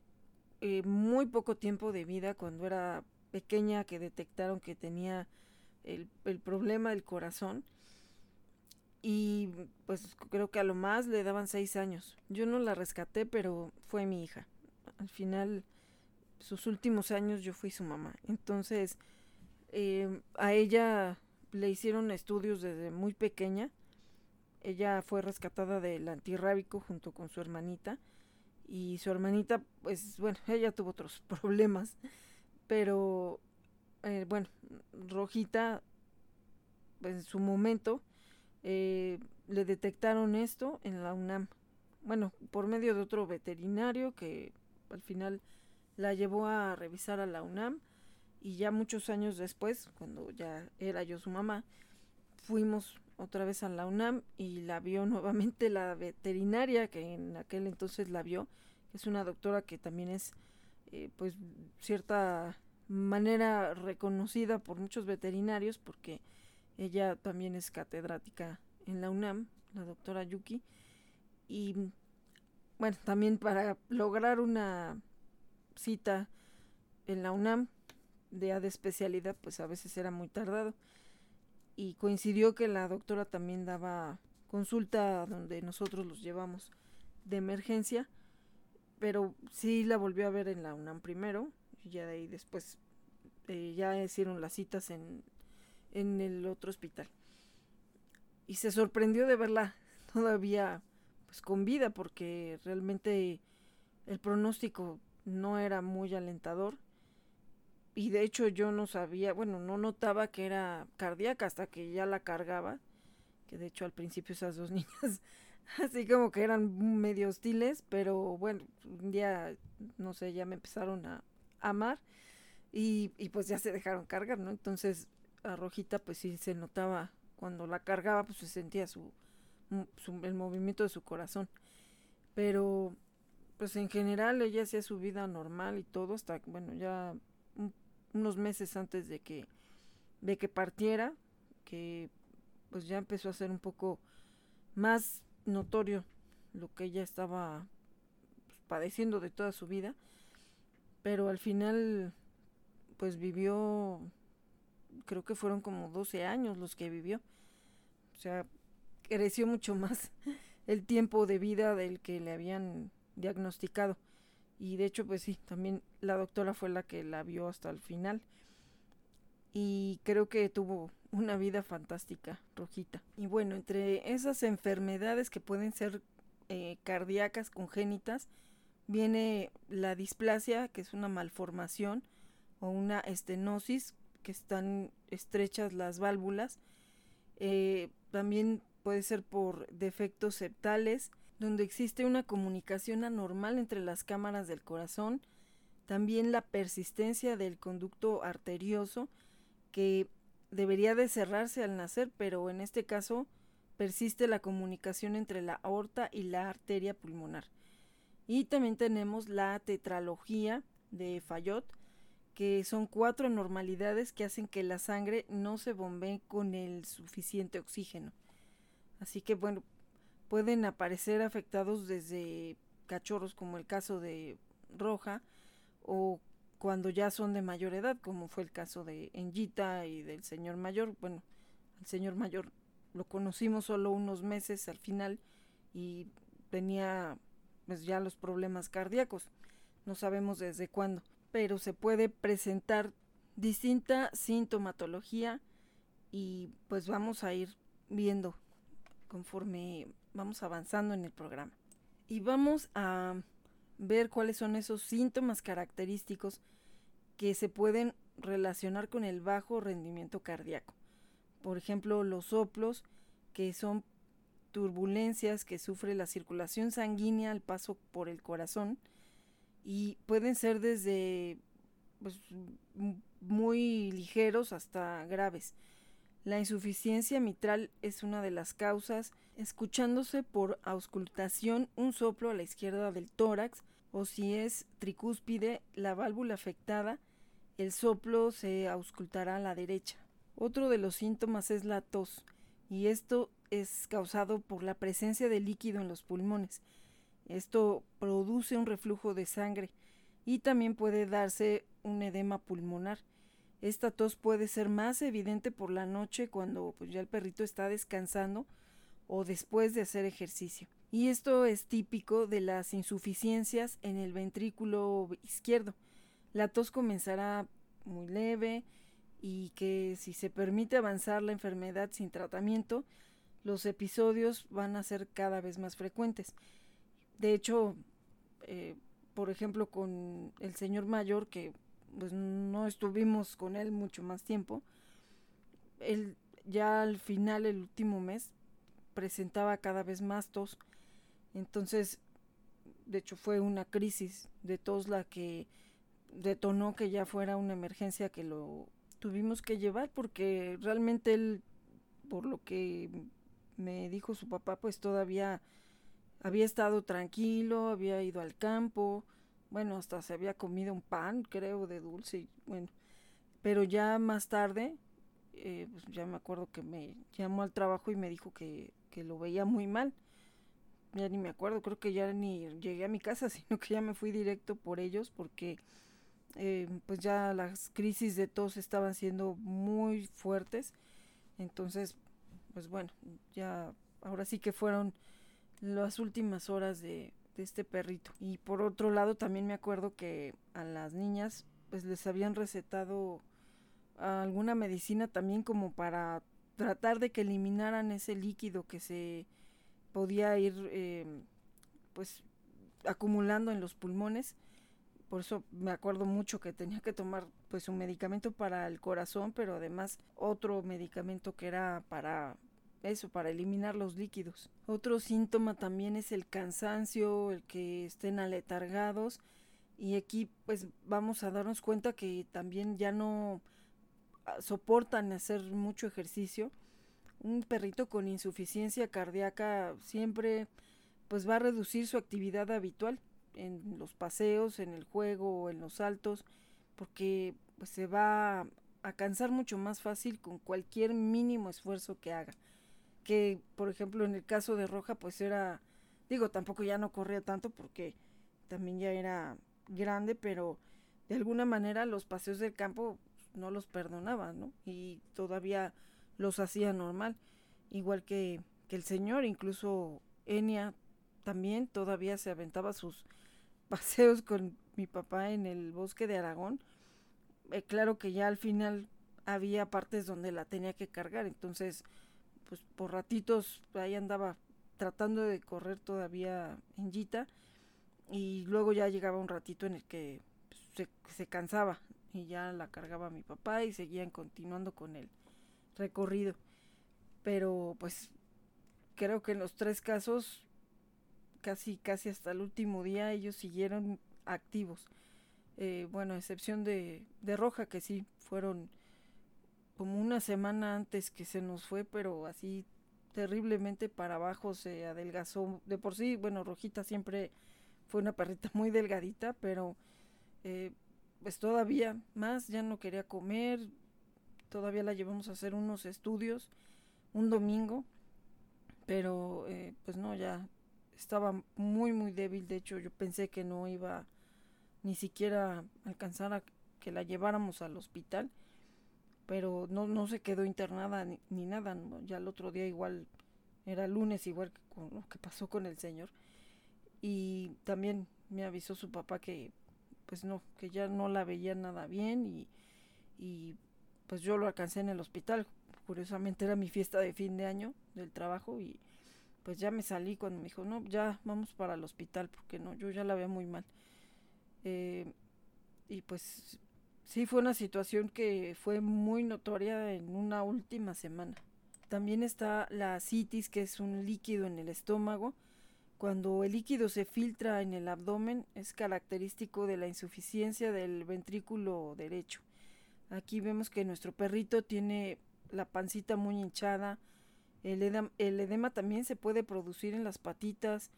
eh, muy poco tiempo de vida cuando era pequeña que detectaron que tenía el, problema del corazón y pues creo que a lo más le daban seis años. Yo no la rescaté, pero fue mi hija. Al final, sus últimos años yo fui su mamá. Entonces, eh, a ella le hicieron estudios desde muy pequeña. Ella fue rescatada del antirrábico junto con su hermanita y su hermanita, pues bueno, ella tuvo otros problemas, pero eh, bueno, Rojita, en su momento, eh, le detectaron esto en la UNAM. Bueno, por medio de otro veterinario que al final la llevó a revisar a la UNAM y ya muchos años después, cuando ya era yo su mamá, fuimos otra vez a la UNAM y la vio nuevamente la veterinaria que en aquel entonces la vio, es una doctora que también es eh, pues cierta manera reconocida por muchos veterinarios porque ella también es catedrática en la UNAM, la doctora Yuki, y bueno, también para lograr una cita en la UNAM de de especialidad, pues a veces era muy tardado y coincidió que la doctora también daba consulta donde nosotros los llevamos de emergencia, pero sí la volvió a ver en la UNAM primero, y ya de ahí después eh, ya hicieron las citas en, en el otro hospital. Y se sorprendió de verla todavía pues con vida porque realmente el pronóstico no era muy alentador y de hecho yo no sabía, bueno, no notaba que era cardíaca hasta que ya la cargaba, que de hecho al principio esas dos niñas así como que eran medio hostiles, pero bueno, un día, no sé, ya me empezaron a amar y, pues ya se dejaron cargar, ¿no? Entonces a Rojita pues sí se notaba, cuando la cargaba pues se sentía su, su el movimiento de su corazón, pero pues en general ella hacía su vida normal y todo hasta, bueno, ya unos meses antes de que, de que partiera, que pues ya empezó a ser un poco más notorio lo que ella estaba pues, padeciendo de toda su vida, pero al final pues vivió, creo que fueron como 12 años los que vivió, o sea, creció mucho más el tiempo de vida del que le habían diagnosticado. Y de hecho, pues sí, también la doctora fue la que la vio hasta el final. Y creo que tuvo una vida fantástica, Rojita. Y bueno, entre esas enfermedades que pueden ser eh, cardíacas congénitas, viene la displasia, que es una malformación, o una estenosis, que están estrechas las válvulas. Eh, también puede ser por defectos septales, donde existe una comunicación anormal entre las cámaras del corazón, también la persistencia del conducto arterioso, que debería de cerrarse al nacer, pero en este caso persiste la comunicación entre la aorta y la arteria pulmonar. Y también tenemos la tetralogía de Fayot, que son cuatro anormalidades que hacen que la sangre no se bombee con el suficiente oxígeno. Así que bueno, pueden aparecer afectados desde cachorros como el caso de Roja o cuando ya son de mayor edad como fue el caso de Engita y del señor mayor. Bueno, el señor mayor lo conocimos solo unos meses al final y tenía pues ya los problemas cardíacos. No sabemos desde cuándo, pero se puede presentar distinta sintomatología y pues vamos a ir viendo conforme vamos avanzando en el programa. Y vamos a ver cuáles son esos síntomas característicos que se pueden relacionar con el bajo rendimiento cardíaco. Por ejemplo, los soplos, que son turbulencias que sufre la circulación sanguínea al paso por el corazón y pueden ser desde pues, muy ligeros hasta graves. La insuficiencia mitral es una de las causas, escuchándose por auscultación un soplo a la izquierda del tórax o si es tricúspide, la válvula afectada, el soplo se auscultará a la derecha. Otro de los síntomas es la tos y esto es causado por la presencia de líquido en los pulmones. Esto produce un reflujo de sangre y también puede darse un edema pulmonar. Esta tos puede ser más evidente por la noche cuando pues, ya el perrito está descansando o después de hacer ejercicio. Y esto es típico de las insuficiencias en el ventrículo izquierdo. La tos comenzará muy leve y que si se permite avanzar la enfermedad sin tratamiento, los episodios van a ser cada vez más frecuentes. De hecho, eh, por ejemplo, con el señor mayor, que pues no estuvimos con él mucho más tiempo, él ya al final, el último mes, presentaba cada vez más tos. Entonces, de hecho, fue una crisis de tos la que detonó que ya fuera una emergencia que lo tuvimos que llevar porque realmente él, por lo que me dijo su papá, pues todavía había estado tranquilo, había ido al campo, bueno, hasta se había comido un pan, creo, de dulce, bueno, pero ya más tarde, eh, pues ya me acuerdo que me llamó al trabajo y me dijo que, que lo veía muy mal. Ya ni me acuerdo, creo que ya ni llegué a mi casa, sino que ya me fui directo por ellos porque eh, pues ya las crisis de tos estaban siendo muy fuertes. Entonces, pues bueno, ya ahora sí que fueron las últimas horas de, de este perrito. Y por otro lado, también me acuerdo que a las niñas pues les habían recetado alguna medicina también como para tratar de que eliminaran ese líquido que se podía ir eh, pues acumulando en los pulmones por eso me acuerdo mucho que tenía que tomar pues un medicamento para el corazón pero además otro medicamento que era para eso para eliminar los líquidos otro síntoma también es el cansancio el que estén aletargados y aquí pues vamos a darnos cuenta que también ya no ah, soportan hacer mucho ejercicio un perrito con insuficiencia cardíaca siempre pues va a reducir su actividad habitual en los paseos, en el juego en los saltos, porque pues se va a cansar mucho más fácil con cualquier mínimo esfuerzo que haga. Que por ejemplo en el caso de Roja pues era, digo, tampoco ya no corría tanto porque también ya era grande, pero de alguna manera los paseos del campo no los perdonaba, ¿no? Y todavía los hacía normal, igual que, que el señor, incluso Enia también todavía se aventaba sus paseos con mi papá en el bosque de Aragón. Eh, claro que ya al final había partes donde la tenía que cargar, entonces pues por ratitos ahí andaba tratando de correr todavía en Gita y luego ya llegaba un ratito en el que pues, se, se cansaba y ya la cargaba mi papá y seguían continuando con el recorrido. Pero pues creo que en los tres casos, casi, casi hasta el último día, ellos siguieron activos. Eh, bueno, a excepción de, de Roja, que sí, fueron como una semana antes que se nos fue, pero así terriblemente para abajo se adelgazó. De por sí, bueno, Rojita siempre fue una perrita muy delgadita, pero eh, pues todavía más, ya no quería comer, todavía la llevamos a hacer unos estudios un domingo, pero eh, pues no, ya estaba muy muy débil, de hecho yo pensé que no iba ni siquiera alcanzar a que la lleváramos al hospital, pero no, no se quedó internada ni, ni nada. Ya el otro día igual, era lunes igual que con lo que pasó con el señor. Y también me avisó su papá que pues no, que ya no la veía nada bien y, y pues yo lo alcancé en el hospital. Curiosamente era mi fiesta de fin de año del trabajo y pues ya me salí cuando me dijo, no, ya vamos para el hospital porque no, yo ya la veía muy mal. Eh, y pues sí fue una situación que fue muy notoria en una última semana. También está la citis, que es un líquido en el estómago. Cuando el líquido se filtra en el abdomen es característico de la insuficiencia del ventrículo derecho. Aquí vemos que nuestro perrito tiene la pancita muy hinchada. El edema, el edema también se puede producir en las patitas,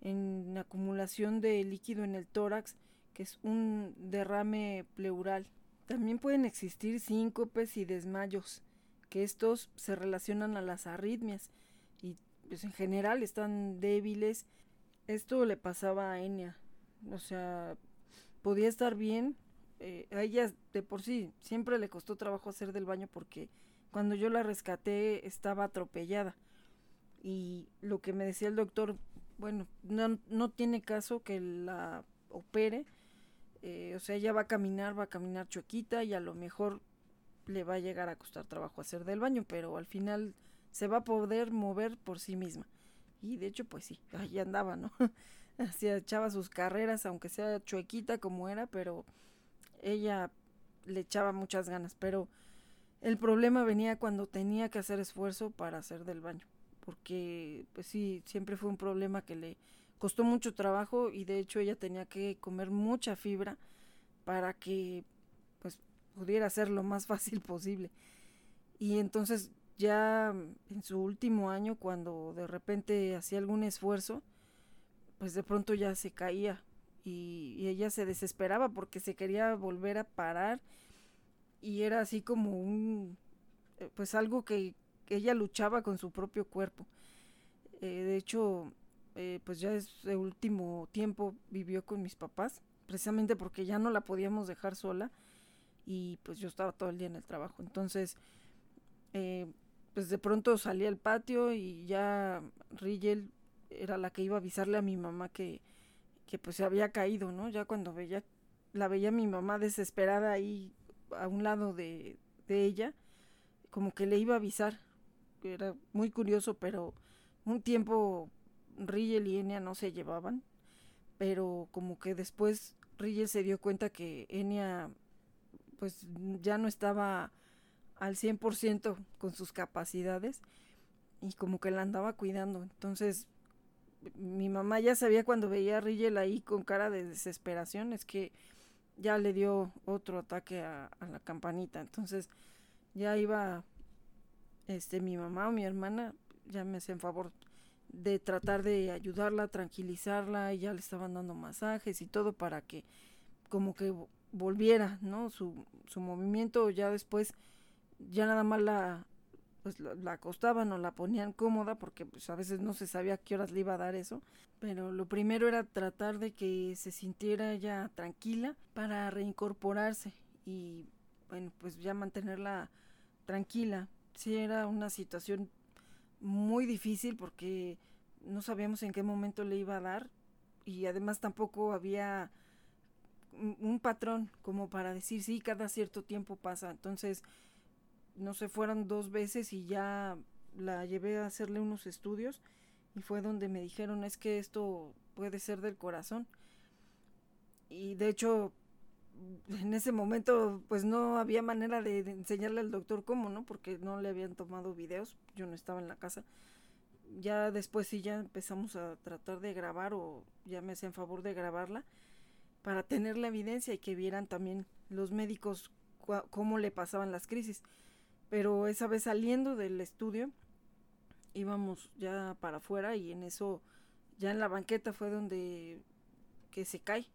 en acumulación de líquido en el tórax, que es un derrame pleural. También pueden existir síncopes y desmayos, que estos se relacionan a las arritmias y pues en general están débiles. Esto le pasaba a Enya, o sea, podía estar bien, eh, a ella de por sí siempre le costó trabajo hacer del baño porque cuando yo la rescaté estaba atropellada. Y lo que me decía el doctor, bueno, no, no tiene caso que la opere. Eh, o sea, ella va a caminar, va a caminar chuequita y a lo mejor le va a llegar a costar trabajo hacer del baño, pero al final se va a poder mover por sí misma. Y de hecho, pues sí, ahí andaba, ¿no? Echaba sus carreras, aunque sea chuequita como era, pero ella le echaba muchas ganas, pero el problema venía cuando tenía que hacer esfuerzo para hacer del baño, porque pues sí, siempre fue un problema que le costó mucho trabajo y de hecho ella tenía que comer mucha fibra para que pues pudiera hacer lo más fácil posible. Y entonces ya en su último año cuando de repente hacía algún esfuerzo, pues de pronto ya se caía y, ella se desesperaba porque se quería volver a parar y era así como un eh, pues algo que, ella luchaba con su propio cuerpo eh, de hecho eh, pues ya ese último tiempo vivió con mis papás precisamente porque ya no la podíamos dejar sola y pues yo estaba todo el día en el trabajo entonces pues de pronto salí al patio y ya Rigel era la que iba a avisarle a mi mamá que, que pues se había caído, ¿no? Ya cuando veía, la veía mi mamá desesperada ahí a un lado de, de ella, como que le iba a avisar. Era muy curioso, pero un tiempo Rigel y Enya no se llevaban, pero como que después Rigel se dio cuenta que Enya pues ya no estaba al 100% con sus capacidades y como que la andaba cuidando. Entonces mi mamá ya sabía cuando veía a Rigel ahí con cara de desesperación, es que ya le dio otro ataque a, la campanita. Entonces ya iba este mi mamá o mi hermana, ya me hacían favor de tratar de ayudarla, tranquilizarla, y ya le estaban dando masajes y todo para que como que volviera, ¿no? Su, su movimiento ya después, ya nada más la, pues la, acostaban o la ponían cómoda porque pues a veces no se sabía a qué horas le iba a dar eso. Pero lo primero era tratar de que se sintiera ya tranquila para reincorporarse y bueno, pues ya mantenerla tranquila. Sí era una situación muy difícil porque no sabíamos en qué momento le iba a dar y además tampoco había un patrón como para decir sí, cada cierto tiempo pasa. Entonces, no se fueron dos veces y ya la llevé a hacerle unos estudios y fue donde me dijeron es que esto puede ser del corazón y de hecho en ese momento pues no había manera de, enseñarle al doctor cómo, ¿no? Porque no le habían tomado videos, yo no estaba en la casa. Ya después sí ya empezamos a tratar de grabar o ya me hacían favor de grabarla para tener la evidencia y que vieran también los médicos cómo le pasaban las crisis. Pero esa vez saliendo del estudio, íbamos ya para afuera y en eso, ya en la banqueta fue donde que se cae.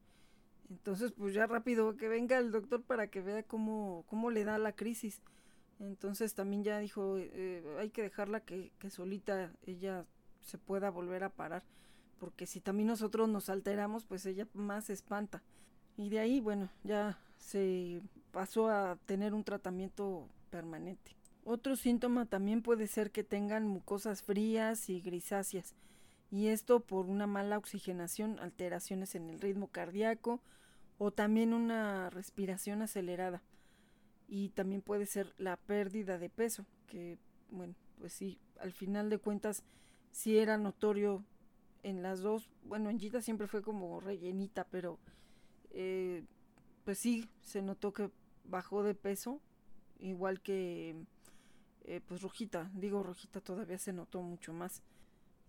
Entonces, pues ya rápido que venga el doctor para que vea cómo, cómo le da la crisis. Entonces también ya dijo, eh, hay que dejarla que, que solita ella se pueda volver a parar. Porque si también nosotros nos alteramos, pues ella más se espanta. Y de ahí, bueno, ya se pasó a tener un tratamiento permanente. Otro síntoma también puede ser que tengan mucosas frías y grisáceas, y esto por una mala oxigenación, alteraciones en el ritmo cardíaco o también una respiración acelerada. Y también puede ser la pérdida de peso, que bueno, pues sí, al final de cuentas sí era notorio en las dos. Bueno, en Gita siempre fue como rellenita, pero eh, pues sí, se notó que bajó de peso, igual que eh, pues Rojita, digo Rojita todavía se notó mucho más.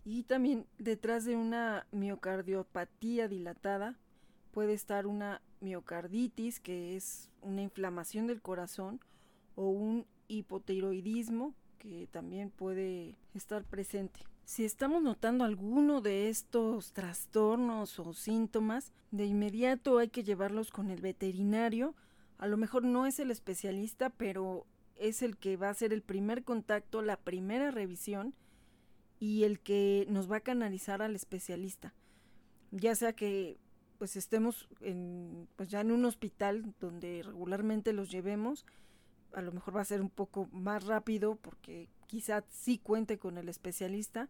Y también detrás de una miocardiopatía dilatada puede estar una miocarditis, que es una inflamación del corazón, o un hipotiroidismo, que también puede estar presente. Si estamos notando alguno de estos trastornos o síntomas, de inmediato hay que llevarlos con el veterinario. A lo mejor no es el especialista, pero es el que va a hacer el primer contacto, la primera revisión y el que nos va a canalizar al especialista. Ya sea que pues estemos en, pues ya en un hospital donde regularmente los llevemos, a lo mejor va a ser un poco más rápido porque quizá sí cuente con el especialista,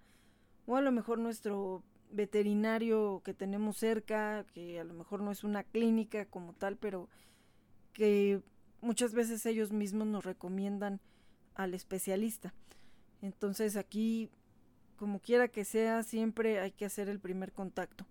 o a lo mejor nuestro veterinario que tenemos cerca, que a lo mejor no es una clínica como tal, pero que muchas veces ellos mismos nos recomiendan al especialista. Entonces aquí, como quiera que sea, siempre hay que hacer el primer contacto.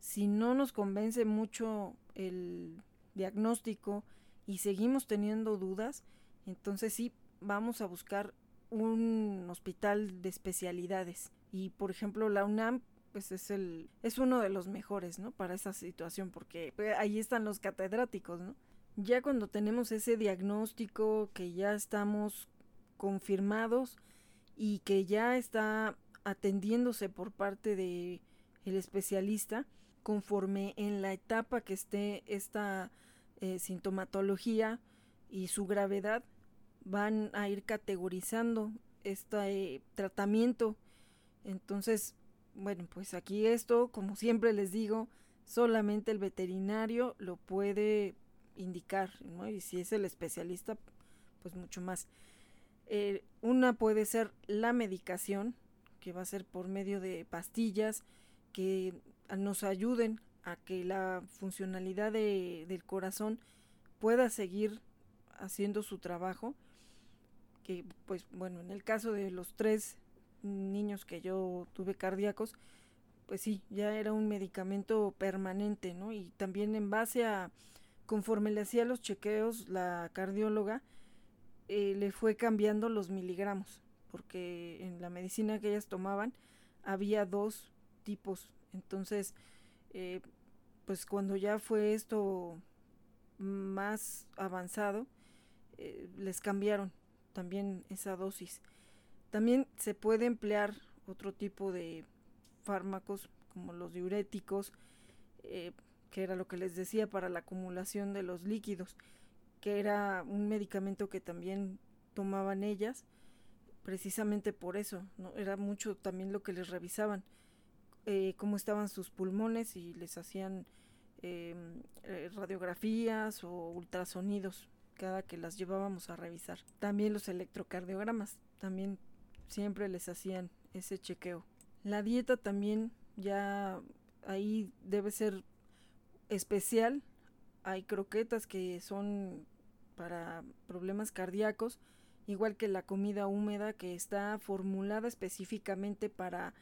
Si no nos convence mucho el diagnóstico y seguimos teniendo dudas, entonces sí vamos a buscar un hospital de especialidades. Y por ejemplo, la UNAM pues es el es uno de los mejores, ¿no? Para esa situación porque pues, ahí están los catedráticos, ¿no? Ya cuando tenemos ese diagnóstico, que ya estamos confirmados y que ya está atendiéndose por parte de el especialista, conforme en la etapa que esté esta eh, sintomatología y su gravedad, van a ir categorizando este tratamiento. Entonces, bueno, pues aquí esto, como siempre les digo, solamente el veterinario lo puede indicar, ¿no? Y si es el especialista, pues mucho más. Eh, una puede ser la medicación, que va a ser por medio de pastillas que nos ayuden a que la funcionalidad del corazón pueda seguir haciendo su trabajo. Que pues bueno, en el caso de los tres niños que yo tuve cardíacos, pues sí, ya era un medicamento permanente, ¿no? Y también en base a Conforme le hacía los chequeos, la cardióloga eh, le fue cambiando los miligramos, porque en la medicina que ellas tomaban había dos tipos. Entonces, eh, pues cuando ya fue esto más avanzado, eh, les cambiaron también esa dosis. También se puede emplear otro tipo de fármacos como los diuréticos, que era lo que les decía para la acumulación de los líquidos, que era un medicamento que también tomaban ellas, precisamente por eso, ¿no? era mucho también lo que les revisaban, eh, cómo estaban sus pulmones y les hacían em, eh, radiografías o ultrasonidos cada que las llevábamos a revisar. También los electrocardiogramas, también siempre les hacían ese chequeo. La dieta también ya ahí debe ser especial. Hay croquetas que son para problemas cardíacos, igual que la comida húmeda que está formulada específicamente para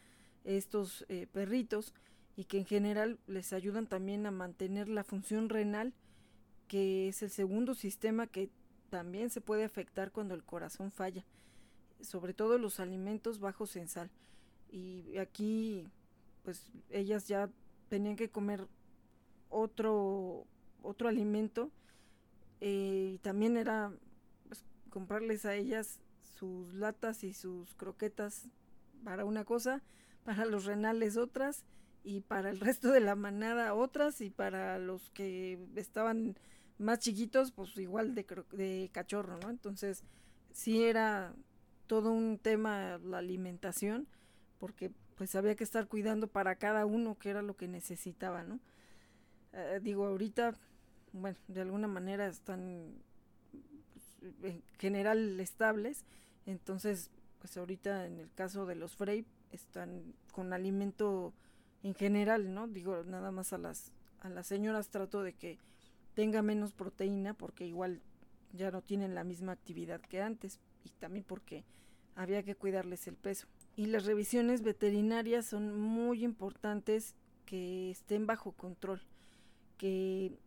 estos eh, perritos y que en general les ayudan también a mantener la función renal, que es el segundo sistema que también se puede afectar cuando el corazón falla, sobre todo los alimentos bajos en sal. Y aquí, pues ellas ya tenían que comer otro, otro alimento. Eh, y también era comprarles a ellas sus latas y sus croquetas para una cosa, para los renales otras y para el resto de la manada otras y para los que estaban más chiquitos pues igual de, de cachorro, ¿no? Entonces sí era todo un tema la alimentación porque pues había que estar cuidando para cada uno que era lo que necesitaba, ¿no? Eh, digo, ahorita, bueno, de alguna manera están en general estables. Entonces, pues ahorita en el caso de los Frey están con alimento en general, ¿no? Digo, nada más a las a las señoras trato de que tenga menos proteína porque igual ya no tienen la misma actividad que antes y también porque había que cuidarles el peso. Y las revisiones veterinarias son muy importantes que estén bajo control, que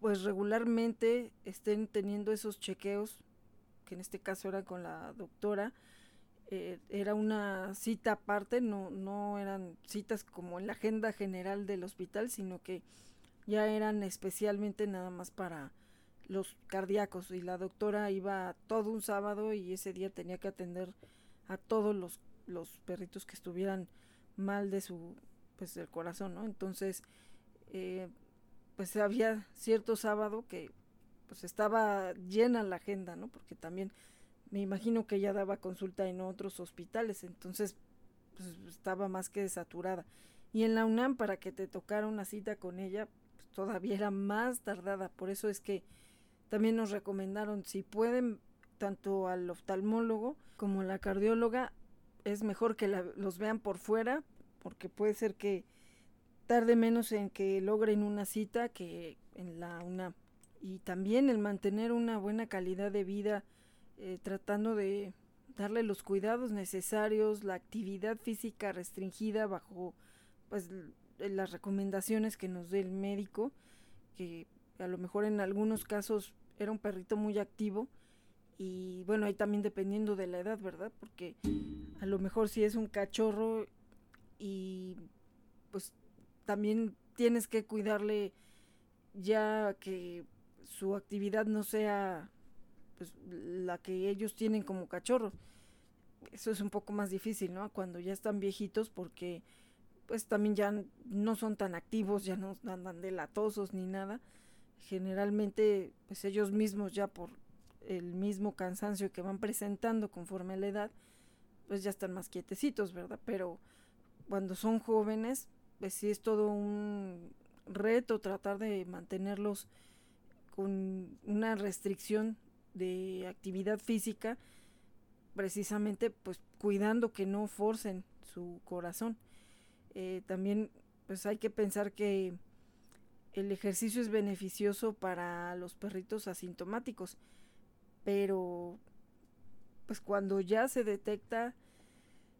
pues regularmente estén teniendo esos chequeos, que en este caso era con la doctora, eh, era una cita aparte, no, no eran citas como en la agenda general del hospital, sino que ya eran especialmente nada más para los cardíacos. Y la doctora iba todo un sábado y ese día tenía que atender a todos los, los perritos que estuvieran mal de su pues del corazón no entonces eh, pues había cierto sábado que pues estaba llena la agenda no porque también me imagino que ella daba consulta en otros hospitales entonces pues, estaba más que saturada. Y en la UNAM para que te tocara una cita con ella pues, todavía era más tardada. Por eso es que también nos recomendaron, si pueden, tanto al oftalmólogo como a la cardióloga, es mejor que los vean por fuera, porque puede ser que tarde menos en que logren una cita que en la UNAM. Y también el mantener una buena calidad de vida, eh, tratando de darle los cuidados necesarios, la actividad física restringida bajo pues las recomendaciones que nos dé el médico, que a lo mejor en algunos casos era un perrito muy activo y bueno, ahí también dependiendo de la edad, ¿verdad? Porque a lo mejor si es un cachorro y pues también tienes que cuidarle ya que su actividad no sea pues la que ellos tienen como cachorro. Eso es un poco más difícil, ¿no? Cuando ya están viejitos porque pues también ya no son tan activos, ya no andan delatosos ni nada generalmente pues ellos mismos ya por el mismo cansancio que van presentando conforme a la edad, pues ya están más quietecitos, ¿verdad? Pero cuando son jóvenes, pues sí es todo un reto tratar de mantenerlos con una restricción de actividad física, precisamente pues cuidando que no forcen su corazón. Eh, también pues hay que pensar que el ejercicio es beneficioso para los perritos asintomáticos, pero pues cuando ya se detecta,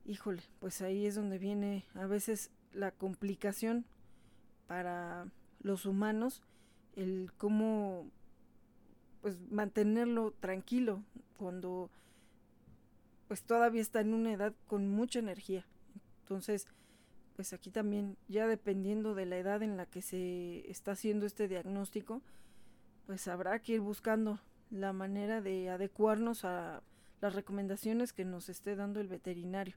híjole, pues ahí es donde viene a veces la complicación para los humanos, el cómo pues mantenerlo tranquilo cuando pues todavía está en una edad con mucha energía. Entonces, pues aquí también, ya dependiendo de la edad en la que se está haciendo este diagnóstico, pues habrá que ir buscando la manera de adecuarnos a las recomendaciones que nos esté dando el veterinario.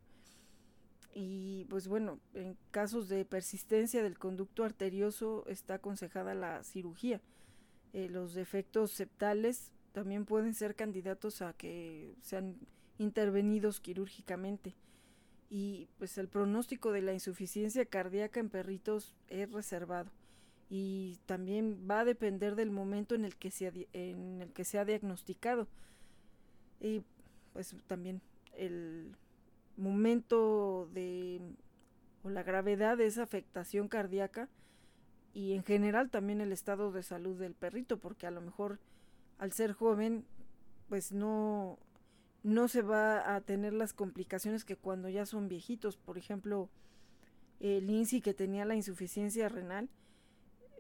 Y pues bueno, en casos de persistencia del conducto arterioso está aconsejada la cirugía. Eh, los defectos septales también pueden ser candidatos a que sean intervenidos quirúrgicamente. Y pues el pronóstico de la insuficiencia cardíaca en perritos es reservado. Y también va a depender del momento en el que se en el que se ha diagnosticado. Y pues también el momento de o la gravedad de esa afectación cardíaca y en general también el estado de salud del perrito porque a lo mejor al ser joven pues no no se va a tener las complicaciones que cuando ya son viejitos. Por ejemplo, el Lindsay que tenía la insuficiencia renal,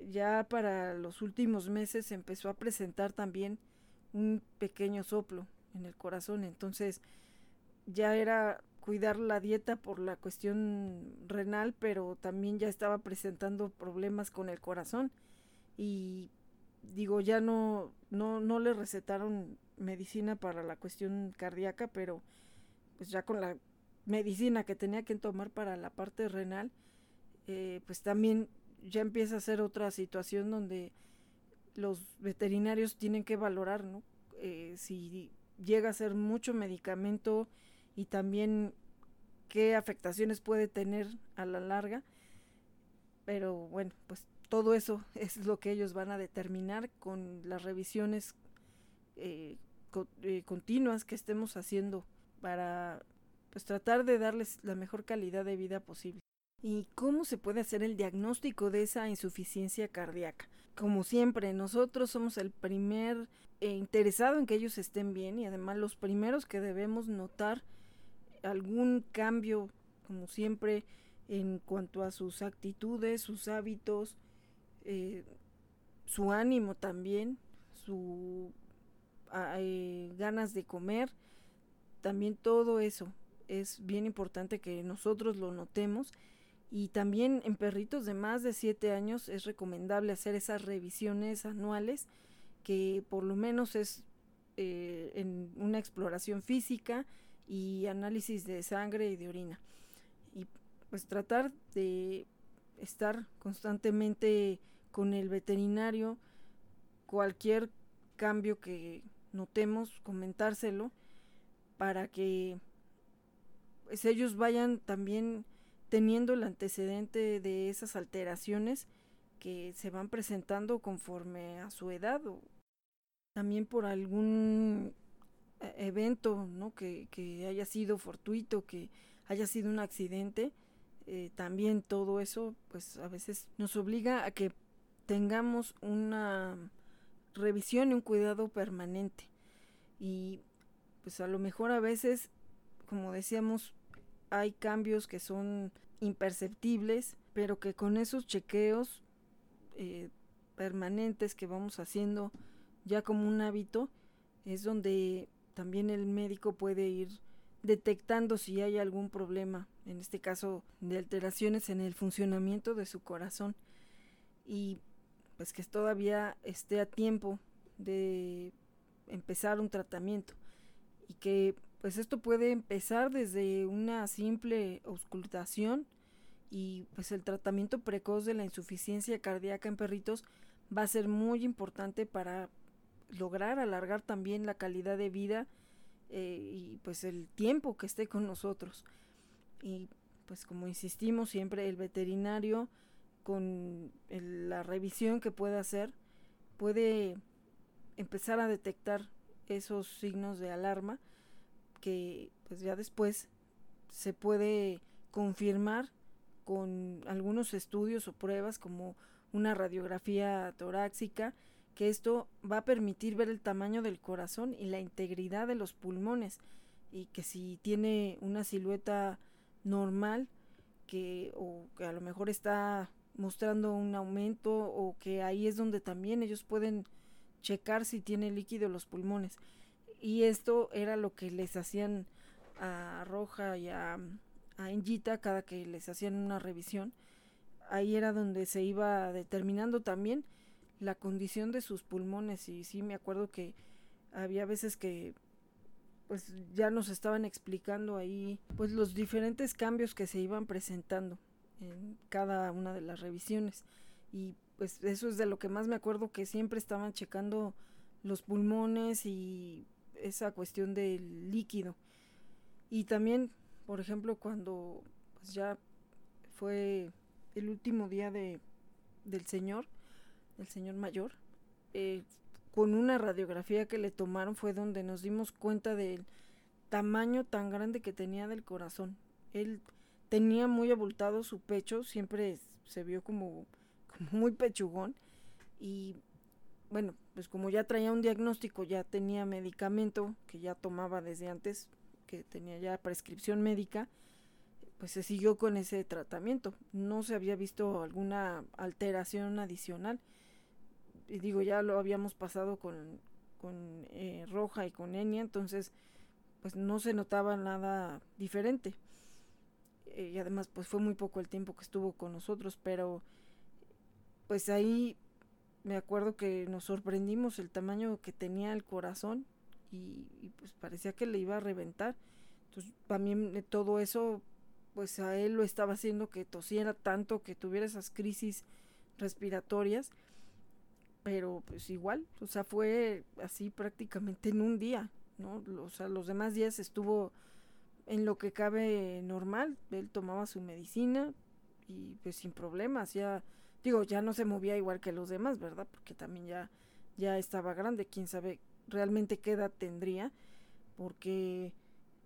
ya para los últimos meses empezó a presentar también un pequeño soplo en el corazón. Entonces ya era cuidar la dieta por la cuestión renal, pero también ya estaba presentando problemas con el corazón. Y digo, ya no, no, no le recetaron medicina para la cuestión cardíaca, pero pues ya con la medicina que tenía que tomar para la parte renal, eh, pues también ya empieza a ser otra situación donde los veterinarios tienen que valorar, ¿no? Eh, si llega a ser mucho medicamento y también qué afectaciones puede tener a la larga. Pero bueno, pues todo eso es lo que ellos van a determinar con las revisiones eh, eh, continuas que estemos haciendo para pues tratar de darles la mejor calidad de vida posible. ¿Y cómo se puede hacer el diagnóstico de esa insuficiencia cardíaca? Como siempre, nosotros somos el primer eh, interesado en que ellos estén bien y además los primeros que debemos notar algún cambio, como siempre, en cuanto a sus actitudes, sus hábitos, eh, su ánimo también, su eh, ganas de comer, también todo eso es bien importante que nosotros lo notemos. Y también en perritos de más de 7 años es recomendable hacer esas revisiones anuales que por lo menos es eh, en una exploración física y análisis de sangre y de orina. Y pues tratar de estar constantemente con el veterinario, cualquier cambio que notemos, comentárselo para que pues, ellos vayan también teniendo el antecedente de esas alteraciones que se van presentando conforme a su edad o también por algún evento ¿no? que, que haya sido fortuito, que haya sido un accidente, eh, también todo eso pues a veces nos obliga a que tengamos una revisión y un cuidado permanente y pues a lo mejor a veces como decíamos hay cambios que son imperceptibles, pero que con esos chequeos eh, permanentes que vamos haciendo ya como un hábito, es donde también el médico puede ir detectando si hay algún problema, en este caso de alteraciones en el funcionamiento de su corazón. Y pues que todavía esté a tiempo de empezar un tratamiento. Y que pues esto puede empezar desde una simple auscultación y pues el tratamiento precoz de la insuficiencia cardíaca en perritos va a ser muy importante para lograr alargar también la calidad de vida eh, y pues el tiempo que esté con nosotros. Y pues como insistimos siempre el veterinario con la revisión que puede hacer puede empezar a detectar esos signos de alarma que pues ya después se puede confirmar con algunos estudios o pruebas como una radiografía torácica, que esto va a permitir ver el tamaño del corazón y la integridad de los pulmones y que si tiene una silueta normal que o que a lo mejor está mostrando un aumento o que ahí es donde también ellos pueden checar si tiene líquido los pulmones y esto era lo que les hacían a Roja y a, a cada que les hacían una revisión. Ahí era donde se iba determinando también la condición de sus pulmones y sí me acuerdo que había veces que pues ya nos estaban explicando ahí pues los diferentes cambios que se iban presentando en cada una de las revisiones y pues eso es de lo que más me acuerdo que siempre estaban checando los pulmones y esa cuestión del líquido. Y también, por ejemplo, cuando pues ya fue el último día de, del señor, el señor mayor, eh, con una radiografía que le tomaron fue donde nos dimos cuenta del tamaño tan grande que tenía del corazón. Él tenía muy abultado su pecho, siempre se vio como, como muy pechugón y bueno, pues como ya traía un diagnóstico, ya tenía medicamento que ya tomaba desde antes, que tenía ya prescripción médica, pues se siguió con ese tratamiento. No se había visto alguna alteración adicional. Y digo, ya lo habíamos pasado con, con eh, Roja y con Enya, entonces pues no se notaba nada diferente. Eh, y además pues fue muy poco el tiempo que estuvo con nosotros, pero pues ahí me acuerdo que nos sorprendimos el tamaño que tenía el corazón y, pues parecía que le iba a reventar. Entonces también eh, todo eso pues a él lo estaba haciendo que tosiera tanto, que tuviera esas crisis respiratorias, pero pues igual, o sea, fue así prácticamente en un día, ¿no? O sea, los demás días estuvo en lo que cabe normal, él tomaba su medicina y pues sin problemas, ya Digo, ya no se movía igual que los demás, ¿verdad? Porque también ya, ya estaba grande, quién sabe realmente qué edad tendría, porque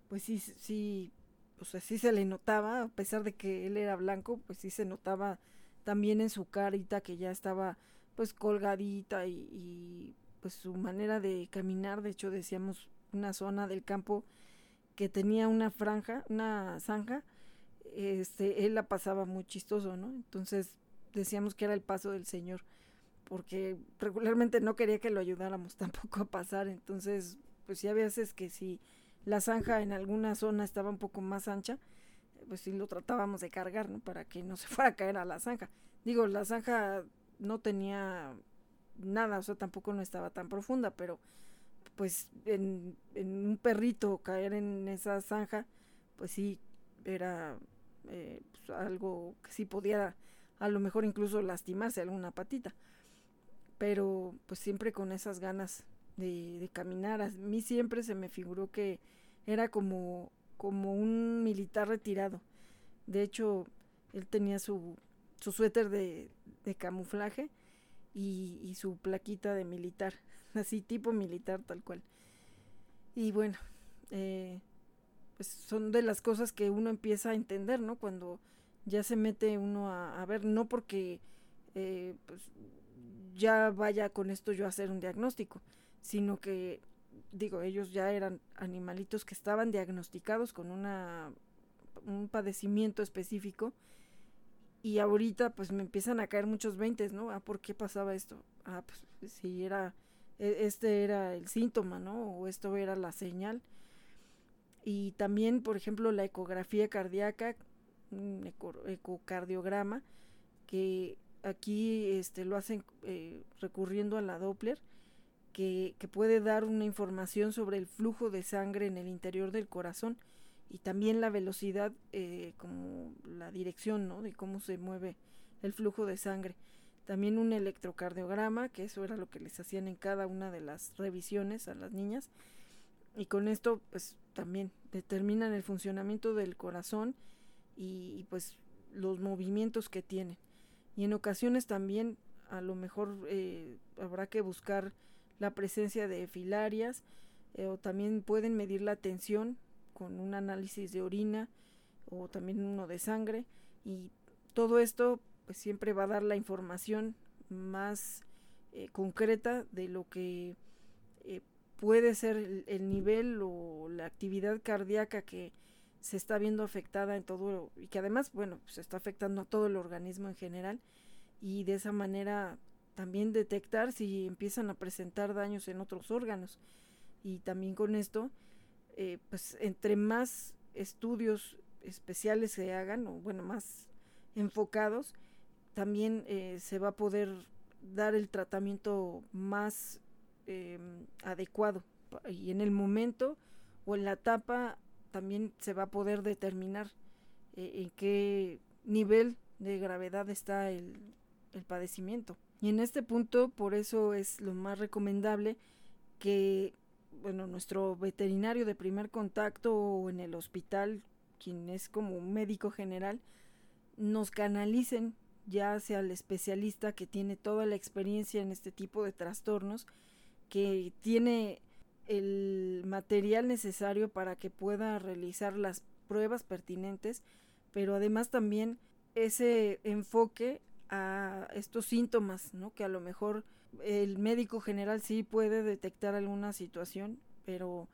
pues sí, sí, o sea, sí se le notaba, a pesar de que él era blanco, pues sí se notaba también en su carita que ya estaba pues colgadita y, y pues su manera de caminar, de hecho decíamos una zona del campo que tenía una franja, una zanja, este, él la pasaba muy chistoso, ¿no? Entonces decíamos que era el paso del Señor, porque regularmente no quería que lo ayudáramos tampoco a pasar, entonces, pues sí, había veces que si la zanja en alguna zona estaba un poco más ancha, pues sí lo tratábamos de cargar, ¿no? Para que no se fuera a caer a la zanja. Digo, la zanja no tenía nada, o sea, tampoco no estaba tan profunda, pero pues en, en un perrito caer en esa zanja, pues sí, era eh, pues, algo que sí pudiera a lo mejor incluso lastimarse alguna patita. Pero pues siempre con esas ganas de, de, caminar. A mí siempre se me figuró que era como, como un militar retirado. De hecho, él tenía su, su suéter de, de camuflaje y, y, su plaquita de militar, así tipo militar tal cual. Y bueno, eh, pues son de las cosas que uno empieza a entender, ¿no? Cuando ya se mete uno a, a ver, no porque eh, pues, ya vaya con esto yo a hacer un diagnóstico, sino que, digo, ellos ya eran animalitos que estaban diagnosticados con una, un padecimiento específico y ahorita pues me empiezan a caer muchos veintes, ¿no? Ah, ¿por qué pasaba esto? Ah, pues si era, e, este era el síntoma, ¿no? O esto era la señal y también, por ejemplo, la ecografía cardíaca, un eco, ecocardiograma, que aquí este, lo hacen eh, recurriendo a la Doppler, que, que, puede dar una información sobre el flujo de sangre en el interior del corazón y también la velocidad, eh, como la dirección ¿no? de cómo se mueve el flujo de sangre. También un electrocardiograma, que eso era lo que les hacían en cada una de las revisiones a las niñas. Y con esto, pues también determinan el funcionamiento del corazón y, pues los movimientos que tienen. Y en ocasiones también a lo mejor eh, habrá que buscar la presencia de filarias eh, o también pueden medir la tensión con un análisis de orina o también uno de sangre y todo esto pues siempre va a dar la información más eh, concreta de lo que eh, puede ser el, el, nivel o la actividad cardíaca que se está viendo afectada en todo y que además, bueno, se está afectando a todo el organismo en general y de esa manera también detectar si empiezan a presentar daños en otros órganos. Y también con esto, eh, pues entre más estudios especiales se hagan o bueno, más enfocados, también eh, se va a poder dar el tratamiento más eh, adecuado y en el momento o en la etapa también se va a poder determinar en qué nivel de gravedad está el, el, padecimiento. Y en este punto, por eso es lo más recomendable que, bueno, nuestro veterinario de primer contacto o en el hospital, quien es como un médico general, nos canalicen ya hacia el especialista que tiene toda la experiencia en este tipo de trastornos que tiene el material necesario para que pueda realizar las pruebas pertinentes, pero además también ese enfoque a estos síntomas, ¿no? Que a lo mejor el médico general sí puede detectar alguna situación, pero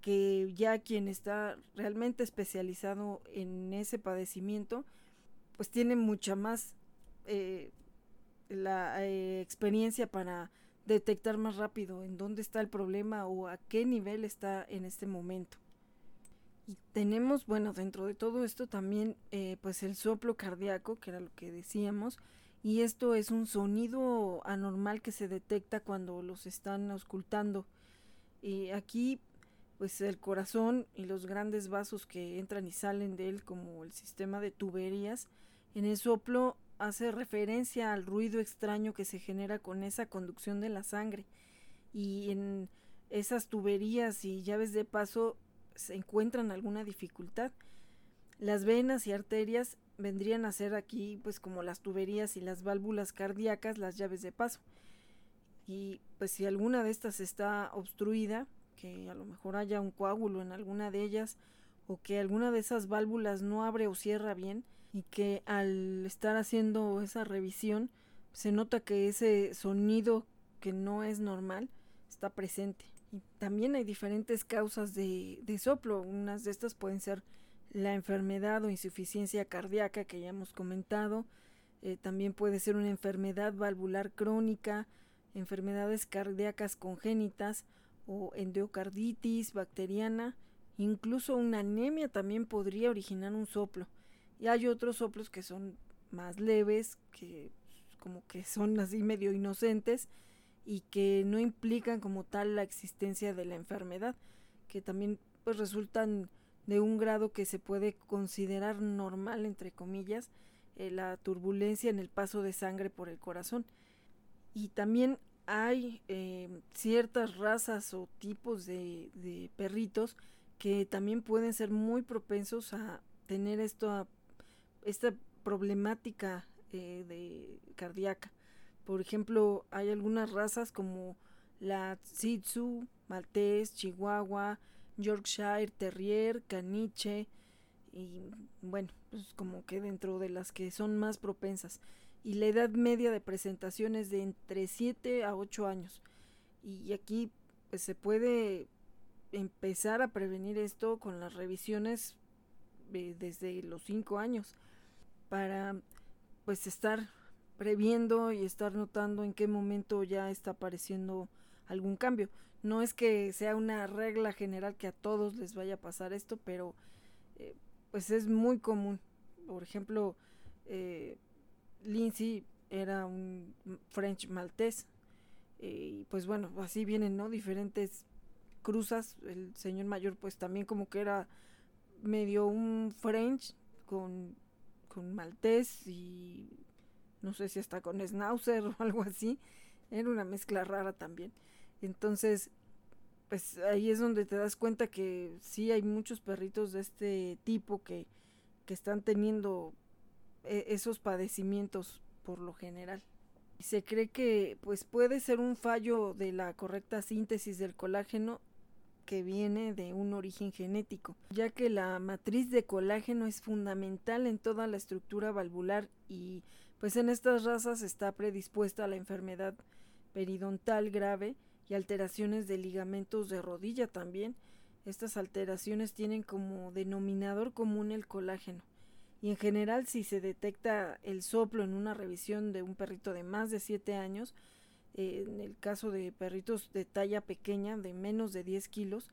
que ya quien está realmente especializado en ese padecimiento, pues tiene mucha más eh, la eh, experiencia para detectar más rápido en dónde está el problema o a qué nivel está en este momento. Tenemos, bueno, dentro de todo esto también eh, pues el soplo cardíaco, que era lo que decíamos, y esto es un sonido anormal que se detecta cuando los están ocultando. Y aquí pues el corazón y los grandes vasos que entran y salen de él como el sistema de tuberías, en el soplo hace referencia al ruido extraño que se genera con esa conducción de la sangre y en esas tuberías y llaves de paso encuentran alguna dificultad. Las venas y arterias vendrían a ser aquí pues como las tuberías y las válvulas cardíacas, las llaves de paso. Y pues si alguna de estas está obstruida, que a lo mejor haya un coágulo en alguna de ellas o que alguna de esas válvulas no abre o cierra bien y que al estar haciendo esa revisión se nota que ese sonido que no es normal está presente. También hay diferentes causas de, de soplo. Unas de estas pueden ser la enfermedad o insuficiencia cardíaca que ya hemos comentado. Eh, también puede ser una enfermedad valvular crónica, enfermedades cardíacas congénitas o endocarditis bacteriana, incluso una anemia también podría originar un soplo. Y hay otros soplos que son más leves, que como que son así medio inocentes y que no implican como tal la existencia de la enfermedad, que también pues resultan de un grado que se puede considerar normal entre comillas, eh, la turbulencia en el paso de sangre por el corazón. Y también hay eh, ciertas razas o tipos de, perritos que también pueden ser muy propensos a tener esto, esta problemática eh, de cardíaca. Por ejemplo, hay algunas razas como la Shih Tzu, Maltés, Chihuahua, Yorkshire Terrier, Caniche y bueno, pues como que dentro de las que son más propensas y la edad media de presentación es de entre 7 a 8 años. Y aquí pues, se puede empezar a prevenir esto con las revisiones desde los 5 años para pues estar previendo y estar notando en qué momento ya está apareciendo algún cambio. No es que sea una regla general que a todos les vaya a pasar esto, pero eh, pues es muy común. Por ejemplo, eh, Lindsay era un French maltés. Eh, y pues bueno, así vienen, ¿no? Diferentes cruzas. El señor mayor pues también como que era medio un French con, con maltés y no sé si hasta con schnauzer o algo así. Era una mezcla rara también. Entonces, pues ahí es donde te das cuenta que sí hay muchos perritos de este tipo que, que están teniendo e, esos padecimientos por lo general. Se cree que pues puede ser un fallo de la correcta síntesis del colágeno que viene de un origen genético, ya que la matriz de colágeno es fundamental en toda la estructura valvular y pues en estas razas está predispuesta a la enfermedad periodontal grave y alteraciones de ligamentos de rodilla también. Estas alteraciones tienen como denominador común el colágeno y en general si se detecta el soplo en una revisión de un perrito de más de 7 años, eh, en el caso de perritos de talla pequeña, de menos de 10 kilos,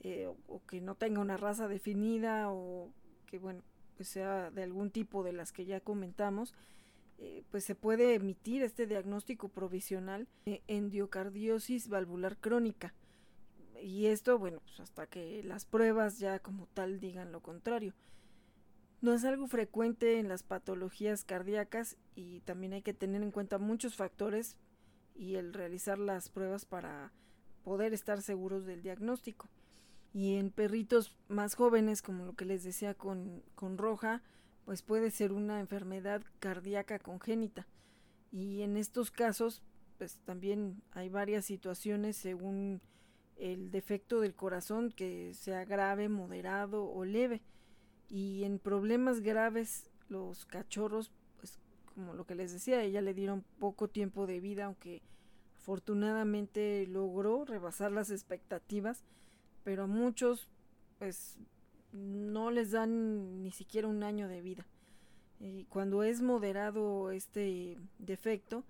eh, o, que no tenga una raza definida o que bueno, pues sea de algún tipo de las que ya comentamos, eh, pues se puede emitir este diagnóstico provisional de endiocardiosis valvular crónica. Y esto, bueno, pues hasta que las pruebas ya como tal digan lo contrario. No es algo frecuente en las patologías cardíacas y también hay que tener en cuenta muchos factores y el realizar las pruebas para poder estar seguros del diagnóstico. Y en perritos más jóvenes, como lo que les decía con, con roja, pues puede ser una enfermedad cardíaca congénita. Y en estos casos, pues también hay varias situaciones según el defecto del corazón que sea grave, moderado o leve y en problemas graves los cachorros, pues como lo que les decía, ella le dieron poco tiempo de vida, aunque afortunadamente logró rebasar las expectativas, pero a muchos pues no les dan ni siquiera un año de vida. Y cuando es moderado este defecto,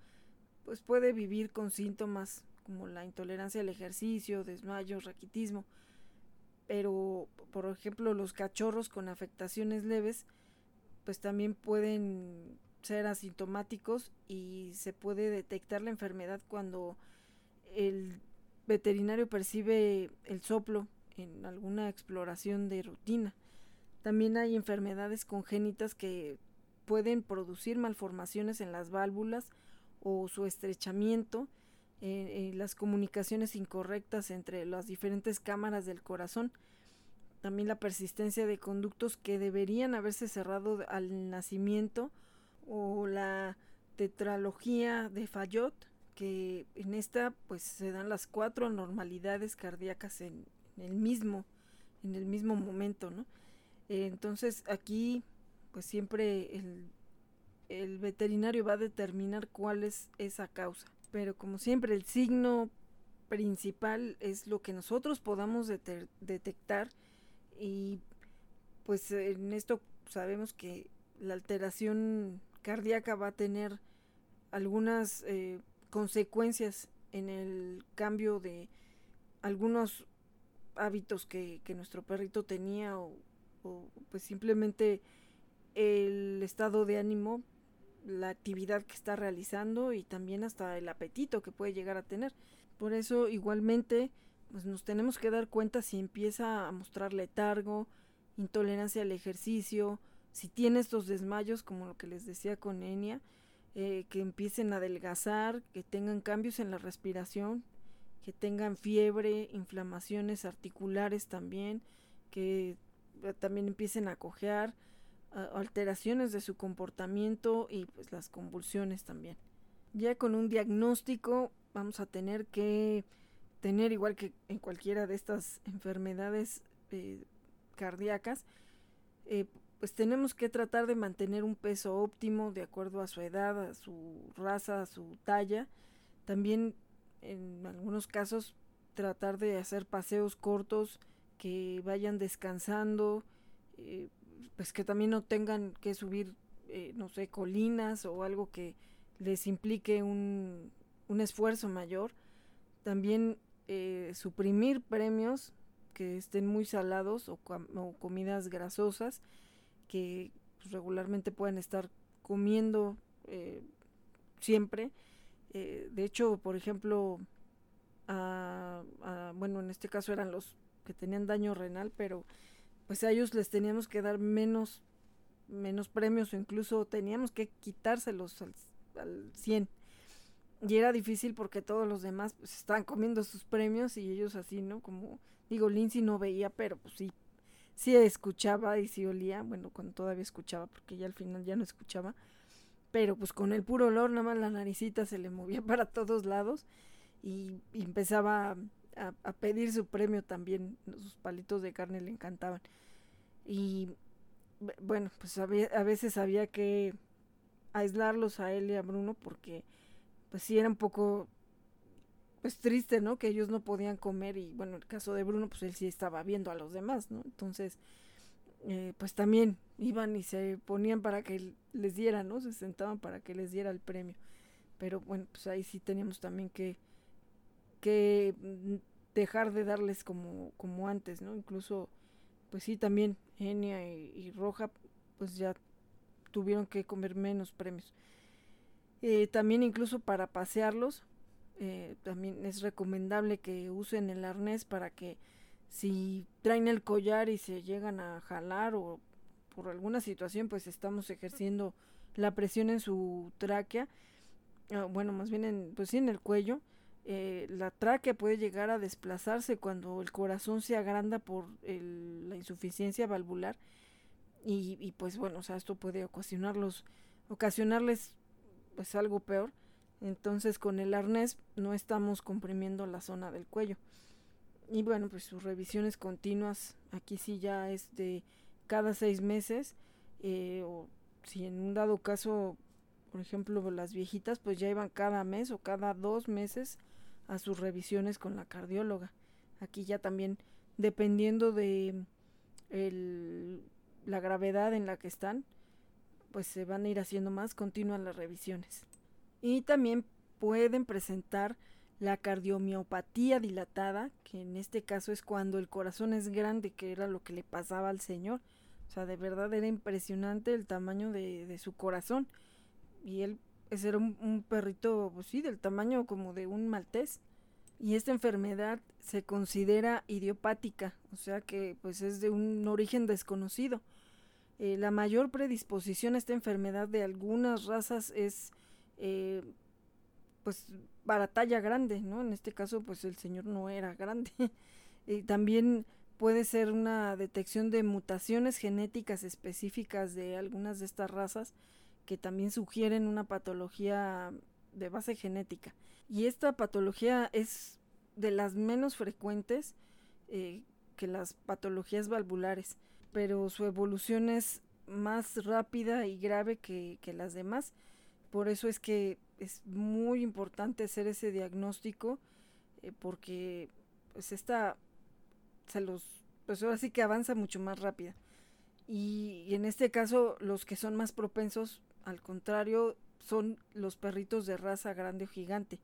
pues puede vivir con síntomas como la intolerancia al ejercicio, desmayos, raquitismo, pero por ejemplo los cachorros con afectaciones leves pues también pueden ser asintomáticos y se puede detectar la enfermedad cuando el veterinario percibe el soplo en alguna exploración de rutina. También hay enfermedades congénitas que pueden producir malformaciones en las válvulas o su estrechamiento eh, las comunicaciones incorrectas entre las diferentes cámaras del corazón, también la persistencia de conductos que deberían haberse cerrado al nacimiento o la tetralogía de Fayot, que en esta pues se dan las cuatro anormalidades cardíacas en, el mismo en el mismo momento, ¿no? Eh, entonces aquí pues siempre el, veterinario va a determinar cuál es esa causa. Pero como siempre el signo principal es lo que nosotros podamos detectar y pues en esto sabemos que la alteración cardíaca va a tener algunas eh, consecuencias en el cambio de algunos hábitos que, nuestro perrito tenía o, pues simplemente el estado de ánimo, la actividad que está realizando y también hasta el apetito que puede llegar a tener. Por eso igualmente pues nos tenemos que dar cuenta si empieza a mostrar letargo, intolerancia al ejercicio, si tiene estos desmayos como lo que les decía con Enia, eh, que empiecen a adelgazar, que tengan cambios en la respiración, que tengan fiebre, inflamaciones articulares también, que eh, también empiecen a cojear, alteraciones de su comportamiento y pues las convulsiones también. Ya con un diagnóstico vamos a tener que tener igual que en cualquiera de estas enfermedades eh, cardíacas, pues tenemos que tratar de mantener un peso óptimo de acuerdo a su edad, a su raza, a su talla. También en algunos casos tratar de hacer paseos cortos que vayan descansando, eh, pues que también no tengan que subir, eh, no sé, colinas o algo que les implique un, un esfuerzo mayor. También eh, suprimir premios que estén muy salados o, o comidas grasosas que pues, regularmente pueden estar comiendo siempre. Eh, de hecho, por ejemplo, bueno, en este caso eran los que tenían daño renal, pero pues a ellos les teníamos que dar menos, menos premios o incluso teníamos que quitárselos al, al 100. Y era difícil porque todos los demás pues, estaban comiendo sus premios y ellos así, ¿no? Como digo, Lindsay no veía, pero pues sí sí escuchaba y sí olía, bueno, cuando todavía escuchaba, porque ya al final ya no escuchaba, pero pues con el puro olor, nada más la naricita se le movía para todos lados y, empezaba a, pedir su premio también, sus palitos de carne le encantaban. Y bueno, pues a veces había que aislarlos a él y a Bruno porque pues sí era un poco pues triste, ¿no? Que ellos no podían comer y bueno, el caso de Bruno, pues él sí estaba viendo a los demás, ¿no? Entonces, eh, pues también iban y se ponían para que les diera, ¿no? Se sentaban para que les diera el premio. Pero bueno, pues ahí sí teníamos también que, que mm, dejar de darles como, como antes, ¿no? Incluso, pues sí, también Enia y, Roja, pues ya tuvieron que comer menos premios. Eh, también incluso para pasearlos, eh, también es recomendable que usen el arnés para que si traen el collar y se llegan a jalar o por alguna situación pues estamos ejerciendo la presión en su tráquea ah, bueno más bien en pues sí en el cuello eh, la tráquea puede llegar a desplazarse cuando el corazón se agranda por la insuficiencia valvular y, y, pues bueno o sea esto puede ocasionarlos ocasionarles pues algo peor entonces con el arnés no estamos comprimiendo la zona del cuello. Y bueno, pues sus revisiones continuas, aquí sí ya es de cada seis meses, eh, o si en un dado caso, por ejemplo, las viejitas, pues ya iban cada mes o cada dos meses a sus revisiones con la cardióloga. Aquí ya también, dependiendo de la gravedad en la que están, pues se van a ir haciendo más continuas las revisiones y también pueden presentar la cardiomiopatía dilatada, que en este caso es cuando el corazón es grande, que era lo que le pasaba al señor. O sea, de verdad era impresionante el tamaño de, su corazón. Y él ese era un, perrito, pues sí, del tamaño como de un maltés. Y esta enfermedad se considera idiopática, o sea que pues es de un origen desconocido. Eh, la mayor predisposición a esta enfermedad de algunas razas es eh, pues para talla grande, ¿no? En este caso, pues el señor no era grande. y también puede ser una detección de mutaciones genéticas específicas de algunas de estas razas que también sugieren una patología de base genética. Y esta patología es de las menos frecuentes eh, que las patologías valvulares, pero su evolución es más rápida y grave que, las demás. Por eso es que es muy importante hacer ese diagnóstico, eh, porque pues esta se los, pues ahora sí que avanza mucho más rápida. Y, en este caso, los que son más propensos, al contrario, son los perritos de raza grande o gigante,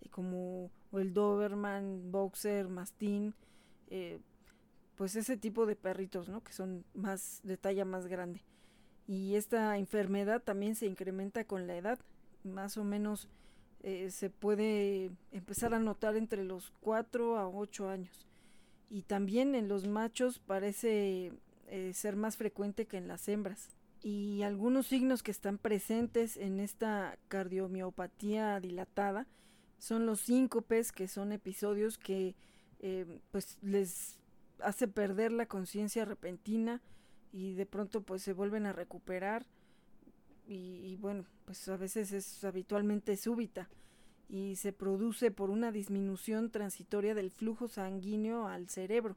eh, como el Doberman, Boxer, Mastín, eh, pues ese tipo de perritos, ¿no? Que son más de talla más grande. Y esta enfermedad también se incrementa con la edad, más o menos eh, se puede empezar a notar entre los 4 a 8 años. Y también en los machos parece ser más frecuente que en las hembras y algunos signos que están presentes en esta cardiomiopatía dilatada son los síncopes, que son episodios que eh, pues les hace perder la conciencia repentina y de pronto pues se vuelven a recuperar y, bueno pues a veces es habitualmente súbita y se produce por una disminución transitoria del flujo sanguíneo al cerebro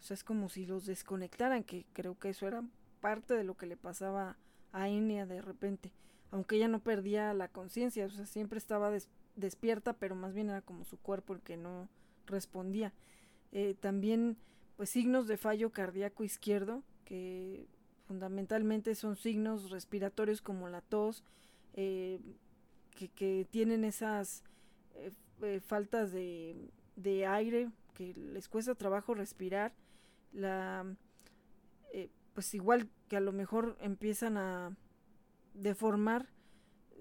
o sea es como si los desconectaran que creo que eso era parte de lo que le pasaba a Enya de repente, aunque ella no perdía la conciencia, o sea, siempre estaba despierta, pero más bien era como su cuerpo el que no respondía. Eh, también, pues signos de fallo cardíaco izquierdo, que fundamentalmente son signos respiratorios como la tos, eh, que, tienen esas eh, faltas de, de, aire, que les cuesta trabajo respirar, la pues igual que a lo mejor empiezan a deformar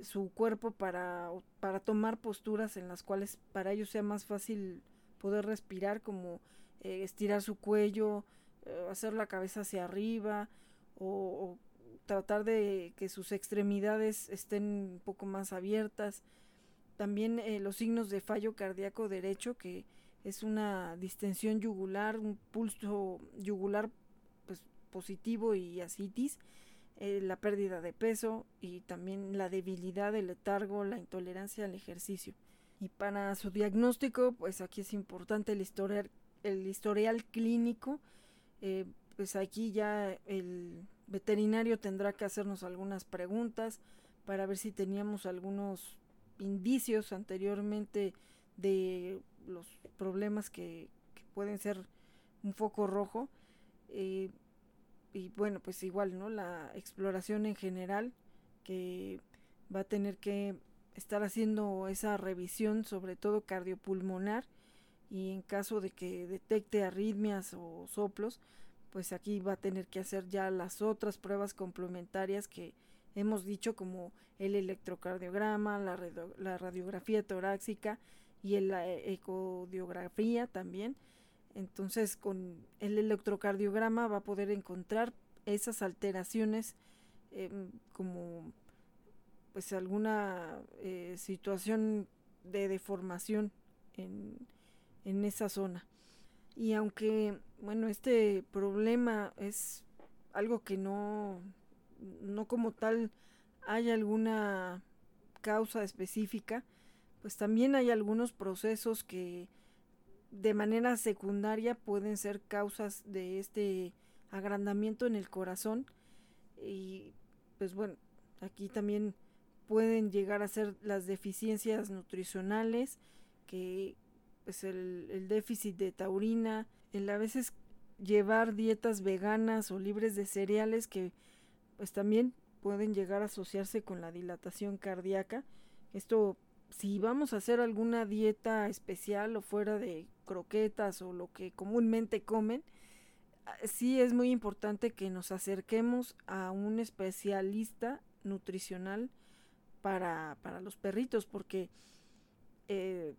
su cuerpo para, para tomar posturas en las cuales para ellos sea más fácil poder respirar, como eh, estirar su cuello, eh, hacer la cabeza hacia arriba o, tratar de que sus extremidades estén un poco más abiertas. También eh, los signos de fallo cardíaco derecho, que es una distensión yugular, un pulso yugular positivo y asitis, eh, la pérdida de peso y también la debilidad, el letargo, la intolerancia al ejercicio. Y para su diagnóstico, pues aquí es importante el historial, el historial clínico. Eh, pues aquí ya el veterinario tendrá que hacernos algunas preguntas para ver si teníamos algunos indicios anteriormente de los problemas que, pueden ser un foco rojo. Eh, y bueno, pues igual, ¿no? La exploración en general que va a tener que estar haciendo esa revisión, sobre todo cardiopulmonar, y en caso de que detecte arritmias o soplos, pues aquí va a tener que hacer ya las otras pruebas complementarias que hemos dicho como el electrocardiograma, la, radiografía torácica y la ecodiografía también. Entonces con el electrocardiograma va a poder encontrar esas alteraciones em, como pues alguna eh, situación de deformación en, en esa zona. Y aunque, bueno, este problema es algo que no, no como tal hay alguna causa específica, pues también hay algunos procesos que de manera secundaria pueden ser causas de este agrandamiento en el corazón y pues bueno, aquí también pueden llegar a ser las deficiencias nutricionales, que pues el, el déficit de taurina, el a veces llevar dietas veganas o libres de cereales que pues también pueden llegar a asociarse con la dilatación cardíaca. Esto si vamos a hacer alguna dieta especial o fuera de croquetas o lo que comúnmente comen, ah, sí es muy importante que nos acerquemos a un especialista nutricional para, para los perritos, porque eh,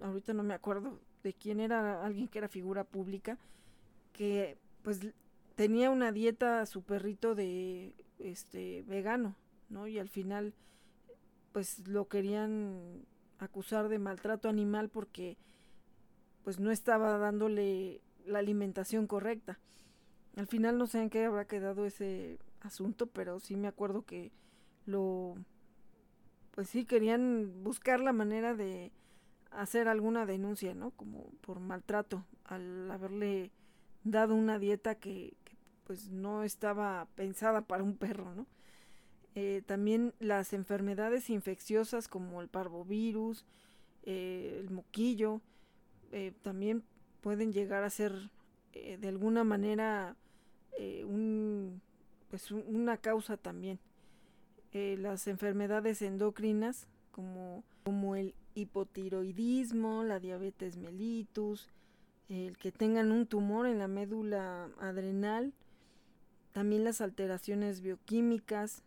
ahorita no me acuerdo de quién era alguien que era figura pública, que pues tenía una dieta a su perrito de este vegano, ¿no? Y al final pues lo querían acusar de maltrato animal porque pues no estaba dándole la alimentación correcta. Al final no sé en qué habrá quedado ese asunto, pero sí me acuerdo que lo pues sí querían buscar la manera de hacer alguna denuncia, ¿no? Como por maltrato al haberle dado una dieta que, pues no estaba pensada para un perro, ¿no? Eh, también las enfermedades infecciosas como el parvovirus, eh, el moquillo, eh, también pueden llegar a ser de alguna manera un, pues una causa también. las enfermedades endocrinas como, como el hipotiroidismo, la diabetes mellitus, el que tengan un tumor en la médula adrenal, también las alteraciones bioquímicas,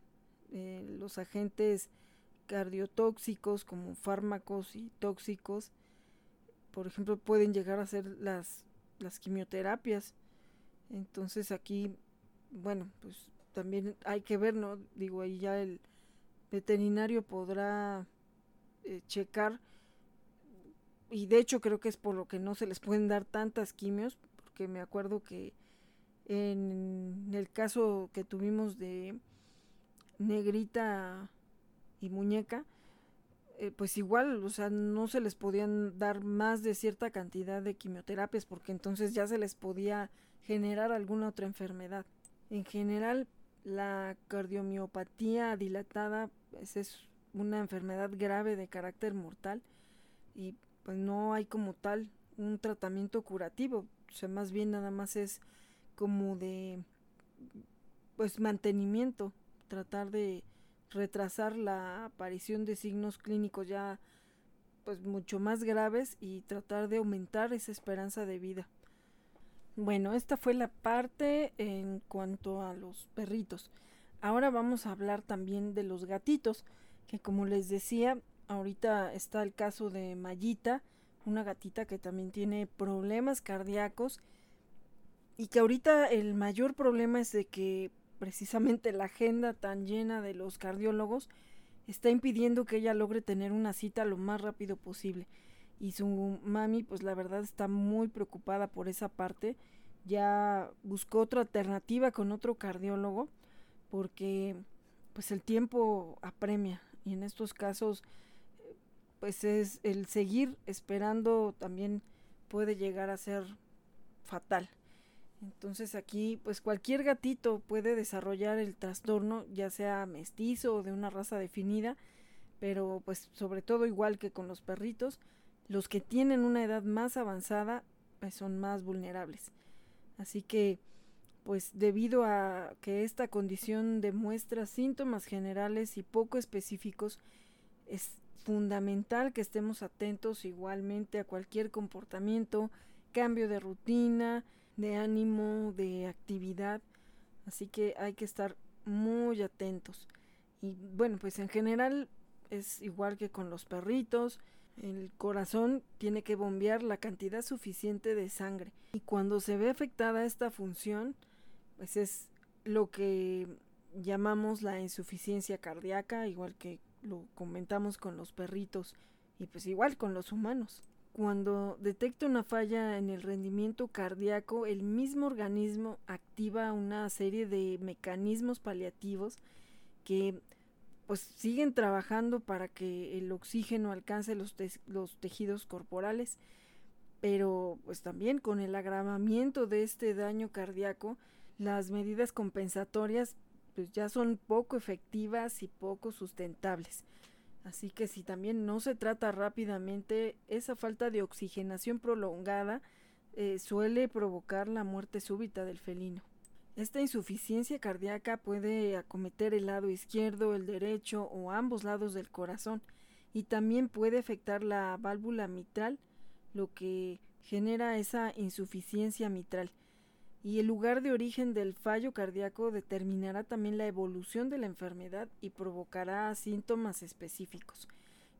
eh, los agentes cardiotóxicos como fármacos y tóxicos, por ejemplo, pueden llegar a ser las, las quimioterapias. Entonces aquí, bueno, pues también hay que ver, ¿no? Digo, ahí ya el veterinario podrá eh, checar y de hecho creo que es por lo que no se les pueden dar tantas quimios, porque me acuerdo que en el caso que tuvimos de negrita y muñeca, eh, pues igual, o sea, no se les podían dar más de cierta cantidad de quimioterapias porque entonces ya se les podía generar alguna otra enfermedad. En general, la cardiomiopatía dilatada pues, es una enfermedad grave de carácter mortal y pues no hay como tal un tratamiento curativo, o sea, más bien nada más es como de pues mantenimiento, tratar de retrasar la aparición de signos clínicos ya pues mucho más graves y tratar de aumentar esa esperanza de vida. Bueno, esta fue la parte en cuanto a los perritos. Ahora vamos a hablar también de los gatitos que como les decía, ahorita está el caso de Mayita, una gatita que también tiene problemas cardíacos y que ahorita el mayor problema es de que precisamente la agenda tan llena de los cardiólogos está impidiendo que ella logre tener una cita lo más rápido posible. Y su mami, pues la verdad está muy preocupada por esa parte. Ya buscó otra alternativa con otro cardiólogo porque pues el tiempo apremia y en estos casos pues es el seguir esperando también puede llegar a ser fatal. Entonces aquí pues cualquier gatito puede desarrollar el trastorno, ya sea mestizo o de una raza definida, pero pues sobre todo igual que con los perritos, los que tienen una edad más avanzada pues son más vulnerables. Así que pues debido a que esta condición demuestra síntomas generales y poco específicos, es fundamental que estemos atentos igualmente a cualquier comportamiento, cambio de rutina, de ánimo, de actividad, así que hay que estar muy atentos. Y bueno, pues en general es igual que con los perritos, el corazón tiene que bombear la cantidad suficiente de sangre y cuando se ve afectada esta función, pues es lo que llamamos la insuficiencia cardíaca, igual que lo comentamos con los perritos y pues igual con los humanos. Cuando detecta una falla en el rendimiento cardíaco, el mismo organismo activa una serie de mecanismos paliativos que pues siguen trabajando para que el oxígeno alcance los, los tejidos corporales, pero pues también con el agravamiento de este daño cardíaco, las medidas compensatorias pues ya son poco efectivas y poco sustentables. Así que si también no se trata rápidamente, esa falta de oxigenación prolongada eh, suele provocar la muerte súbita del felino. Esta insuficiencia cardíaca puede acometer el lado izquierdo, el derecho o ambos lados del corazón y también puede afectar la válvula mitral, lo que genera esa insuficiencia mitral y el lugar de origen del fallo cardíaco determinará también la evolución de la enfermedad y provocará síntomas específicos.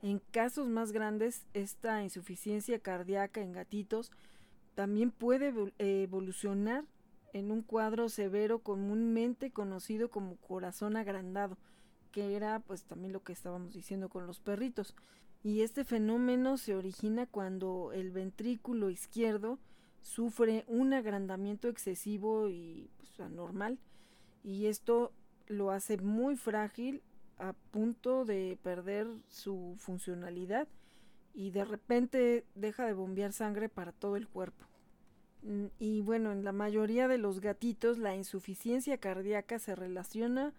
En casos más grandes, esta insuficiencia cardíaca en gatitos también puede evolucionar en un cuadro severo comúnmente conocido como corazón agrandado, que era pues también lo que estábamos diciendo con los perritos. Y este fenómeno se origina cuando el ventrículo izquierdo sufre un agrandamiento excesivo y pues, anormal y esto lo hace muy frágil a punto de perder su funcionalidad y de repente deja de bombear sangre para todo el cuerpo. Mm, y bueno, en la mayoría de los gatitos la insuficiencia cardíaca se relaciona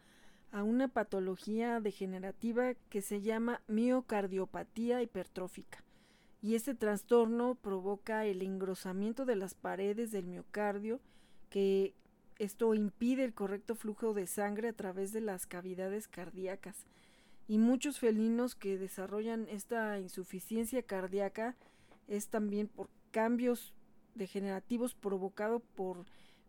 a una patología degenerativa que se llama miocardiopatía hipertrófica. Y este trastorno provoca el engrosamiento de las paredes del miocardio, que esto impide el correcto flujo de sangre a través de las cavidades cardíacas. Y muchos felinos que desarrollan esta insuficiencia cardíaca es también por cambios degenerativos provocados por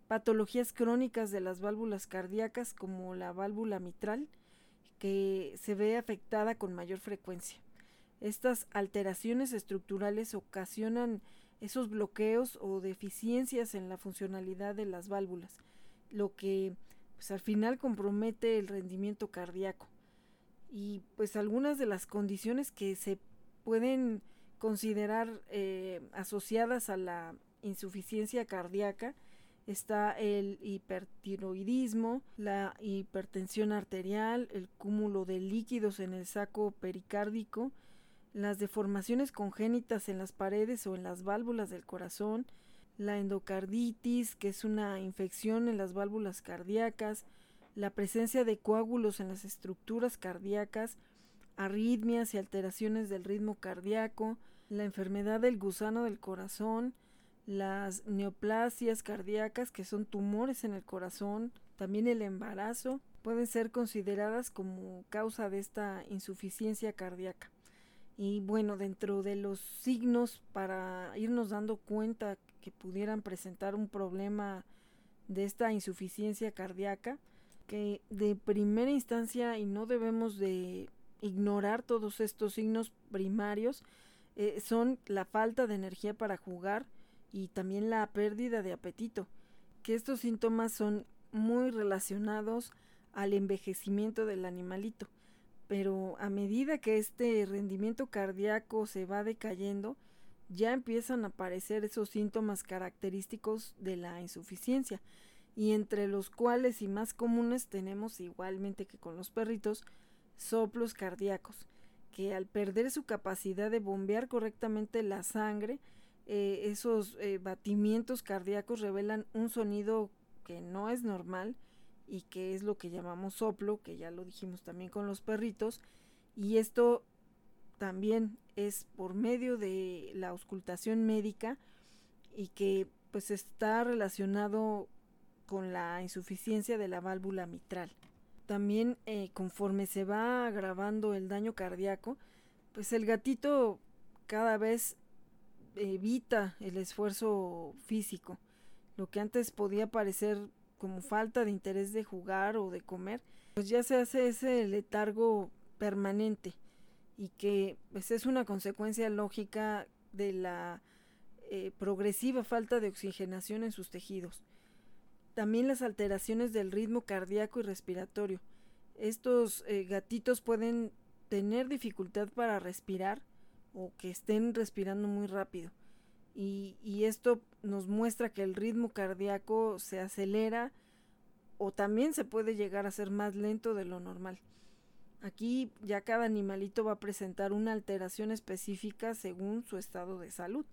patologías crónicas de las válvulas cardíacas como la válvula mitral, que se ve afectada con mayor frecuencia. Estas alteraciones estructurales ocasionan esos bloqueos o deficiencias en la funcionalidad de las válvulas, lo que pues, al final compromete el rendimiento cardíaco. Y pues algunas de las condiciones que se pueden considerar eh, asociadas a la insuficiencia cardíaca está el hipertiroidismo, la hipertensión arterial, el cúmulo de líquidos en el saco pericárdico, las deformaciones congénitas en las paredes o en las válvulas del corazón, la endocarditis, que es una infección en las válvulas cardíacas, la presencia de coágulos en las estructuras cardíacas, arritmias y alteraciones del ritmo cardíaco, la enfermedad del gusano del corazón, las neoplasias cardíacas, que son tumores en el corazón, también el embarazo, pueden ser consideradas como causa de esta insuficiencia cardíaca. Y bueno, dentro de los signos para irnos dando cuenta que pudieran presentar un problema de esta insuficiencia cardíaca, que de primera instancia y no debemos de ignorar todos estos signos primarios, eh, son la falta de energía para jugar, y también la pérdida de apetito, que estos síntomas son muy relacionados al envejecimiento del animalito. Pero a medida que este rendimiento cardíaco se va decayendo, ya empiezan a aparecer esos síntomas característicos de la insuficiencia, y entre los cuales y más comunes tenemos igualmente que con los perritos, soplos cardíacos, que al perder su capacidad de bombear correctamente la sangre, eh, esos eh, batimientos cardíacos revelan un sonido que no es normal y que es lo que llamamos soplo, que ya lo dijimos también con los perritos, y esto también es por medio de la auscultación médica y que pues está relacionado con la insuficiencia de la válvula mitral. También eh, conforme se va agravando el daño cardíaco, pues el gatito cada vez evita el esfuerzo físico. Lo que antes podía parecer como falta de interés de jugar o de comer, pues ya se hace ese letargo permanente y que pues es una consecuencia lógica de la eh, progresiva falta de oxigenación en sus tejidos. También las alteraciones del ritmo cardíaco y respiratorio. Estos eh, gatitos pueden tener dificultad para respirar o que estén respirando muy rápido. Y, esto nos muestra que el ritmo cardíaco se acelera o también se puede llegar a ser más lento de lo normal. Aquí ya cada animalito va a presentar una alteración específica según su estado de salud.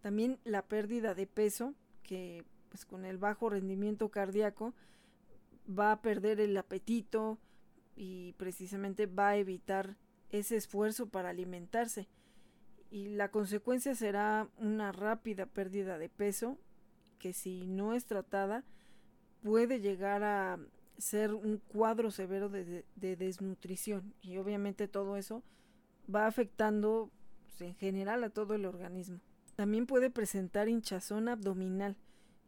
También la pérdida de peso, que pues con el bajo rendimiento cardíaco va a perder el apetito y precisamente va a evitar ese esfuerzo para alimentarse y la consecuencia será una rápida pérdida de peso que si no es tratada puede llegar a ser un cuadro severo de, desnutrición y obviamente todo eso va afectando pues, en general a todo el organismo. También puede presentar hinchazón abdominal.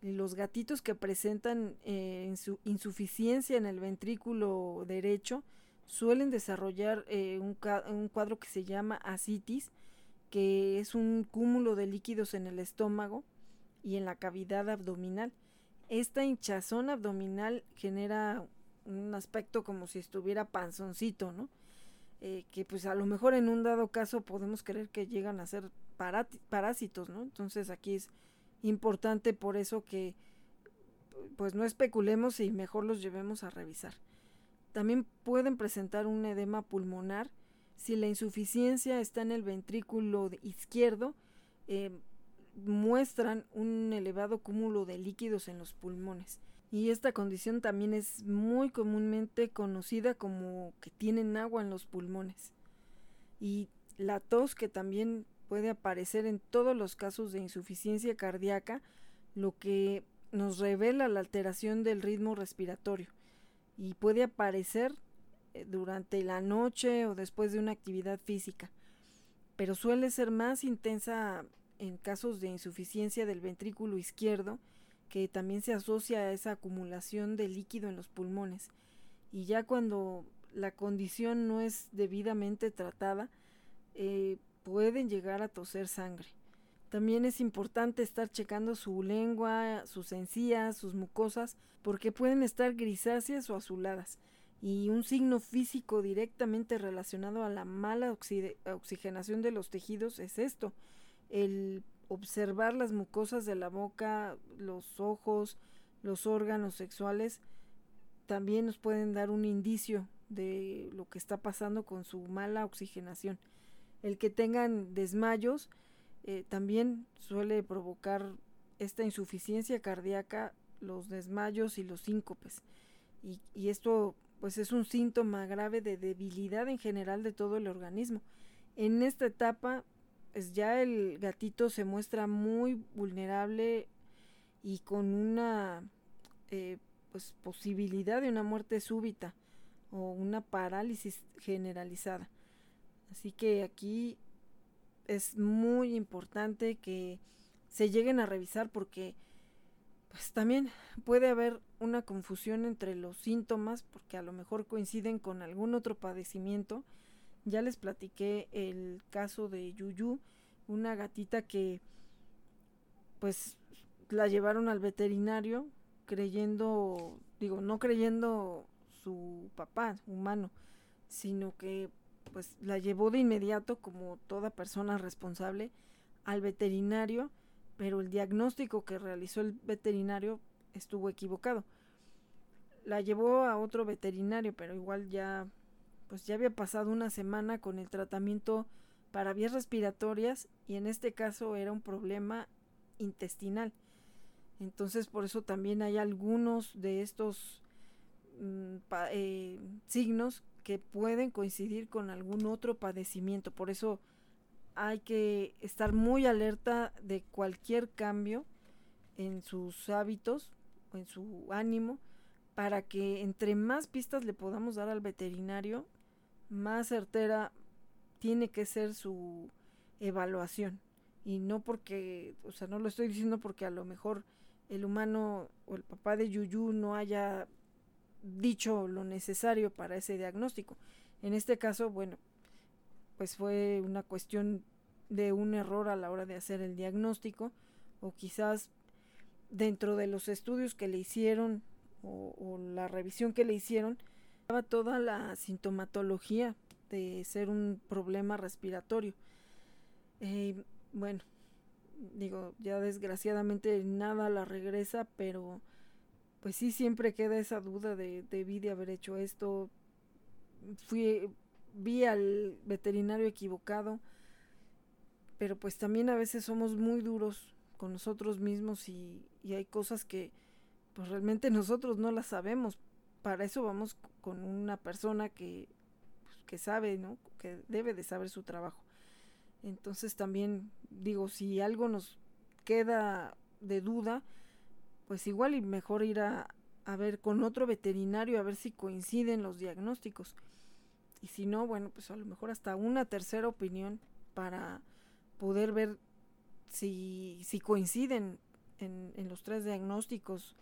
Los gatitos que presentan eh, insuficiencia en el ventrículo derecho suelen desarrollar eh, un, un cuadro que se llama asitis, que es un cúmulo de líquidos en el estómago y en la cavidad abdominal. Esta hinchazón abdominal genera un aspecto como si estuviera panzoncito, ¿no? Eh, que pues a lo mejor en un dado caso podemos creer que llegan a ser parásitos, ¿no? Entonces aquí es importante por eso que pues no especulemos y mejor los llevemos a revisar. También pueden presentar un edema pulmonar si la insuficiencia está en el ventrículo izquierdo. Eh, muestran un elevado cúmulo de líquidos en los pulmones. Y esta condición también es muy comúnmente conocida como que tienen agua en los pulmones. Y la tos que también puede aparecer en todos los casos de insuficiencia cardíaca, lo que nos revela la alteración del ritmo respiratorio y puede aparecer durante la noche o después de una actividad física, pero suele ser más intensa en casos de insuficiencia del ventrículo izquierdo, que también se asocia a esa acumulación de líquido en los pulmones. Y ya cuando la condición no es debidamente tratada, eh, pueden llegar a toser sangre. También es importante estar checando su lengua, sus encías, sus mucosas, porque pueden estar grisáceas o azuladas. Y un signo físico directamente relacionado a la mala oxigenación de los tejidos es esto, el observar las mucosas de la boca, los ojos, los órganos sexuales, también nos pueden dar un indicio de lo que está pasando con su mala oxigenación. El que tengan desmayos eh, también suele provocar esta insuficiencia cardíaca, los desmayos y los síncopes. Y, y esto pues es un síntoma grave de debilidad en general de todo el organismo. En esta etapa pues ya el gatito se muestra muy vulnerable y con una eh, pues posibilidad de una muerte súbita o una parálisis generalizada. Así que aquí es muy importante que se lleguen a revisar porque pues también puede haber una confusión entre los síntomas porque a lo mejor coinciden con algún otro padecimiento. Ya les platiqué el caso de Yuyu, una gatita que pues la llevaron al veterinario creyendo, digo, no creyendo su papá humano, sino que pues la llevó de inmediato como toda persona responsable al veterinario, pero el diagnóstico que realizó el veterinario estuvo equivocado. La llevó a otro veterinario, pero igual ya pues ya había pasado una semana con el tratamiento para vías respiratorias y en este caso era un problema intestinal. Entonces por eso también hay algunos de estos mm, eh, signos que pueden coincidir con algún otro padecimiento. Por eso hay que estar muy alerta de cualquier cambio en sus hábitos o en su ánimo para que entre más pistas le podamos dar al veterinario, más certera tiene que ser su evaluación. Y no porque, o sea, no lo estoy diciendo porque a lo mejor el humano o el papá de Yuyu no haya dicho lo necesario para ese diagnóstico. En este caso, bueno, pues fue una cuestión de un error a la hora de hacer el diagnóstico o quizás dentro de los estudios que le hicieron o, la revisión que le hicieron toda la sintomatología de ser un problema respiratorio. Eh, bueno, digo, ya desgraciadamente nada la regresa, pero pues sí siempre queda esa duda de debí de haber hecho esto. Fui, vi al veterinario equivocado, pero pues también a veces somos muy duros con nosotros mismos y, y hay cosas que pues realmente nosotros no las sabemos, para eso vamos con una persona que, pues, que sabe, ¿no? Que debe de saber su trabajo. Entonces también digo, si algo nos queda de duda, pues igual y mejor ir a, a ver con otro veterinario a ver si coinciden los diagnósticos. Y si no, bueno, pues a lo mejor hasta una tercera opinión para poder ver si, si coinciden en, los tres diagnósticos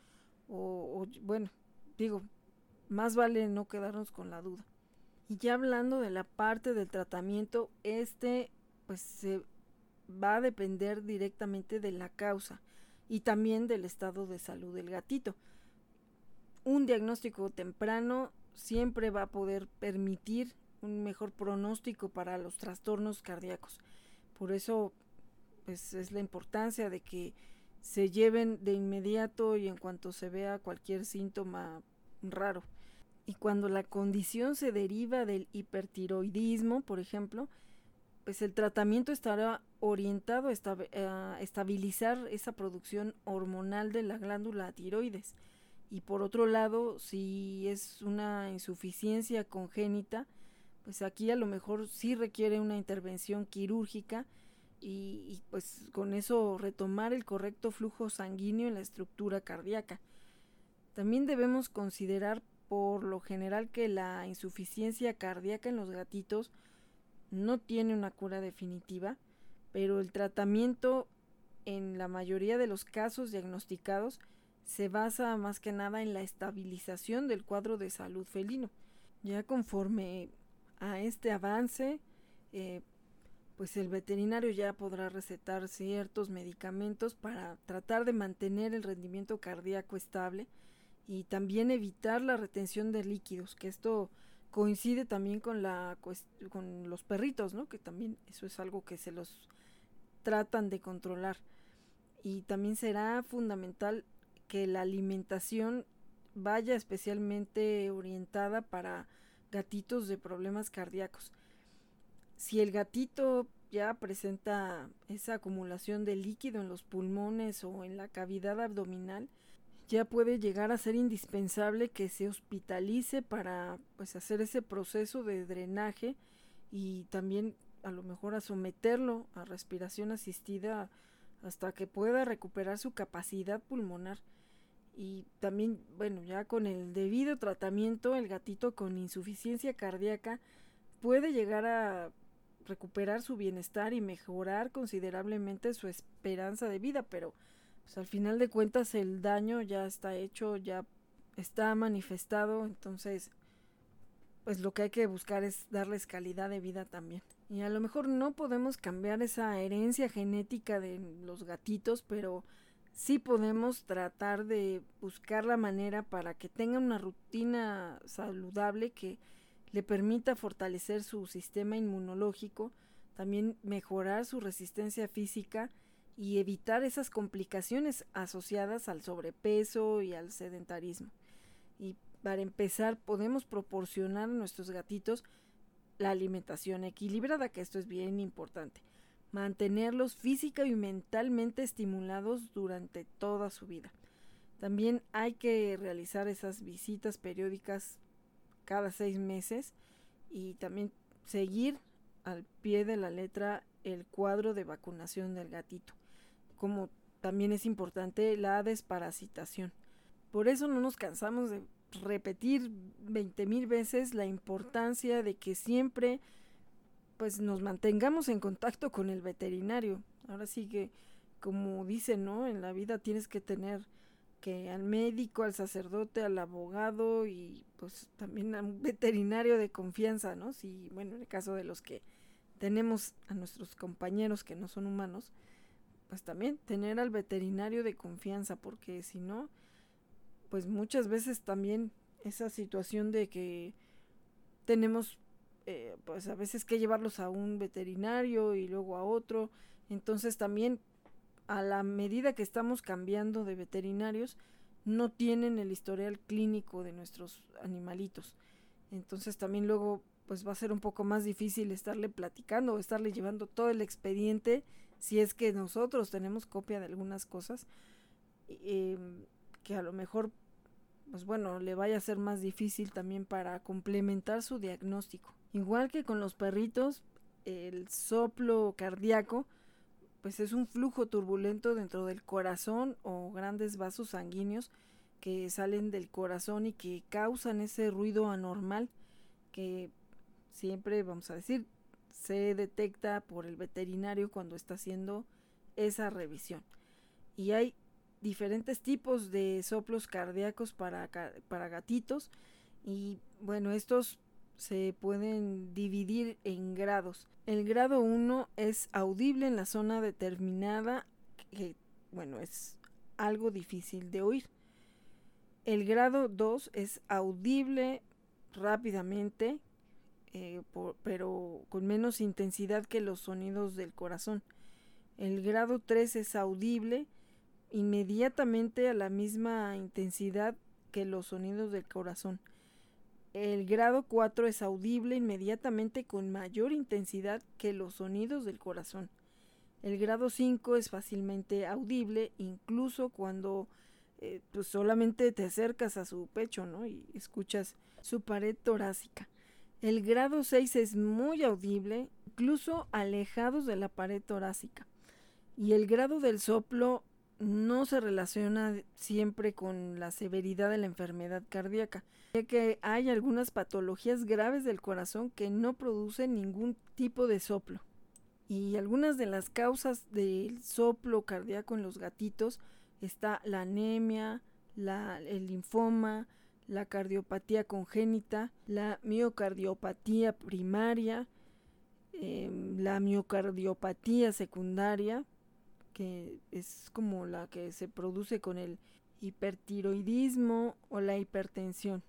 o, o bueno, digo, más vale no quedarnos con la duda. Y ya hablando de la parte del tratamiento, este pues se va a depender directamente de la causa y también del estado de salud del gatito. Un diagnóstico temprano siempre va a poder permitir un mejor pronóstico para los trastornos cardíacos. Por eso pues es la importancia de que se lleven de inmediato y en cuanto se vea cualquier síntoma raro Y cuando la condición se deriva del hipertiroidismo, por ejemplo, pues el tratamiento estará orientado a estabilizar esa producción hormonal de la glándula tiroides. Y por otro lado, si es una insuficiencia congénita, pues aquí a lo mejor sí requiere una intervención quirúrgica y, pues con eso retomar el correcto flujo sanguíneo en la estructura cardíaca. También debemos considerar por lo general que la insuficiencia cardíaca en los gatitos no tiene una cura definitiva, pero el tratamiento en la mayoría de los casos diagnosticados se basa más que nada en la estabilización del cuadro de salud felino. Ya conforme a este avance, eh, pues el veterinario ya podrá recetar ciertos medicamentos para tratar de mantener el rendimiento cardíaco estable y también evitar la retención de líquidos, que esto coincide también con la con los perritos, ¿no? Que también eso es algo que se los tratan de controlar. Y también será fundamental que la alimentación vaya especialmente orientada para gatitos de problemas cardíacos. Si el gatito ya presenta esa acumulación de líquido en los pulmones o en la cavidad abdominal, ya puede llegar a ser indispensable que se hospitalice para pues hacer ese proceso de drenaje y también a lo mejor someterlo a respiración asistida hasta que pueda recuperar su capacidad pulmonar. Y también, bueno, ya con el debido tratamiento, el gatito con insuficiencia cardíaca puede llegar a recuperar su bienestar y mejorar considerablemente su esperanza de vida, pero pues, al final de cuentas el daño ya está hecho, ya está manifestado, entonces pues lo que hay que buscar es darles calidad de vida también. Y a lo mejor no podemos cambiar esa herencia genética de los gatitos, pero sí podemos tratar de buscar la manera para que tengan una rutina saludable que le permita fortalecer su sistema inmunológico, también mejorar su resistencia física y evitar esas complicaciones asociadas al sobrepeso y al sedentarismo. Y para empezar, podemos proporcionar a nuestros gatitos la alimentación equilibrada, que esto es bien importante. Mantenerlos física y mentalmente estimulados durante toda su vida. También hay que realizar esas visitas periódicas cada seis meses y también seguir al pie de la letra el cuadro de vacunación del gatito. Como también es importante la desparasitación. Por eso no nos cansamos de repetir 20 mil veces la importancia de que siempre pues nos mantengamos en contacto con el veterinario. Ahora sí que, como dicen, ¿no? En la vida tienes que tener que al médico, al sacerdote, al abogado y pues también a un veterinario de confianza, ¿no? Si, bueno, en el caso de los que tenemos a nuestros compañeros que no son humanos, pues también tener al veterinario de confianza, porque si no, pues muchas veces también esa situación de que tenemos eh, pues a veces que llevarlos a un veterinario y luego a otro, entonces también a la medida que estamos cambiando de veterinarios, no tienen el historial clínico de nuestros animalitos. Entonces también luego pues va a ser un poco más difícil estarle platicando o estarle llevando todo el expediente si es que nosotros tenemos copia de algunas cosas em, que a lo mejor pues bueno le vaya a ser más difícil también para complementar su diagnóstico igual que con los perritos el soplo cardíaco pues es un flujo turbulento dentro del corazón o grandes vasos sanguíneos que salen del corazón y que causan ese ruido anormal que siempre vamos a decir se detecta por el veterinario cuando está haciendo esa revisión. Y hay diferentes tipos de soplos cardíacos para, para gatitos y bueno, estos se pueden dividir en grados. El grado 1 es audible en la zona determinada, que bueno, es algo difícil de oír. El grado 2 es audible rápidamente, eh, pero con menos intensidad que los sonidos del corazón. El grado 3 es audible inmediatamente a la misma intensidad que los sonidos del corazón El grado 4 es audible inmediatamente con mayor intensidad que los sonidos del corazón. El grado 5 es fácilmente audible incluso cuando eh, pues solamente te acercas a su pecho ¿no? y escuchas su pared torácica. El grado 6 es muy audible, incluso alejados de la pared torácica. Y el grado del soplo no se relaciona siempre con la severidad de la enfermedad cardíaca, ya que hay algunas patologías graves del corazón que no producen ningún tipo de soplo. Y algunas de las causas del soplo cardíaco en los gatitos está la anemia, el linfoma, la cardiopatía congénita, la miocardiopatía primaria, em, la miocardiopatía secundaria, que es como la que se produce con el hipertiroidismo o la hipertensión.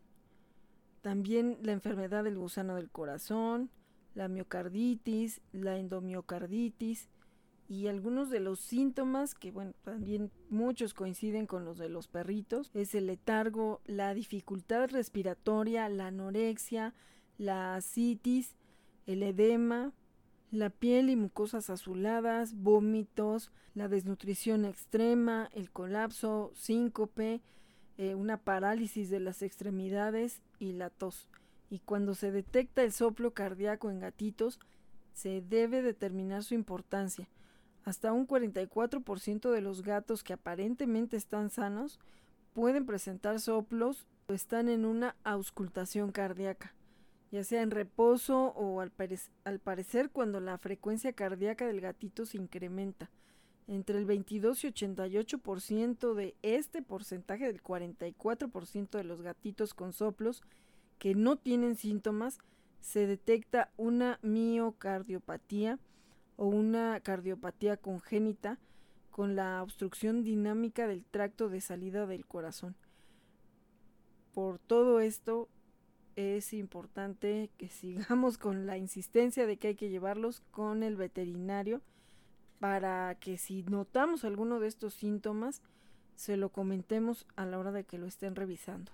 También la enfermedad del gusano del corazón, la miocarditis, la endomiocarditis y algunos de los síntomas que bueno, también muchos coinciden con los de los perritos, es el letargo, la dificultad respiratoria, la anorexia, la asitis, el edema, la piel y mucosas azuladas, vómitos, la desnutrición extrema, el colapso, síncope, eh, una parálisis de las extremidades y la tos. Y cuando se detecta el soplo cardíaco en gatitos, se debe determinar su importancia. Hasta un 44% de los gatos que aparentemente están sanos pueden presentar soplos o están en una auscultación cardíaca ya sea en reposo o al, parecer cuando la frecuencia cardíaca del gatito se incrementa. Entre el 22 y 88% de este porcentaje del 44% de los gatitos con soplos que no tienen síntomas, se detecta una miocardiopatía o una cardiopatía congénita con la obstrucción dinámica del tracto de salida del corazón. Por todo esto, es importante que sigamos con la insistencia de que hay que llevarlos con el veterinario para que si notamos alguno de estos síntomas, se lo comentemos a la hora de que lo estén revisando.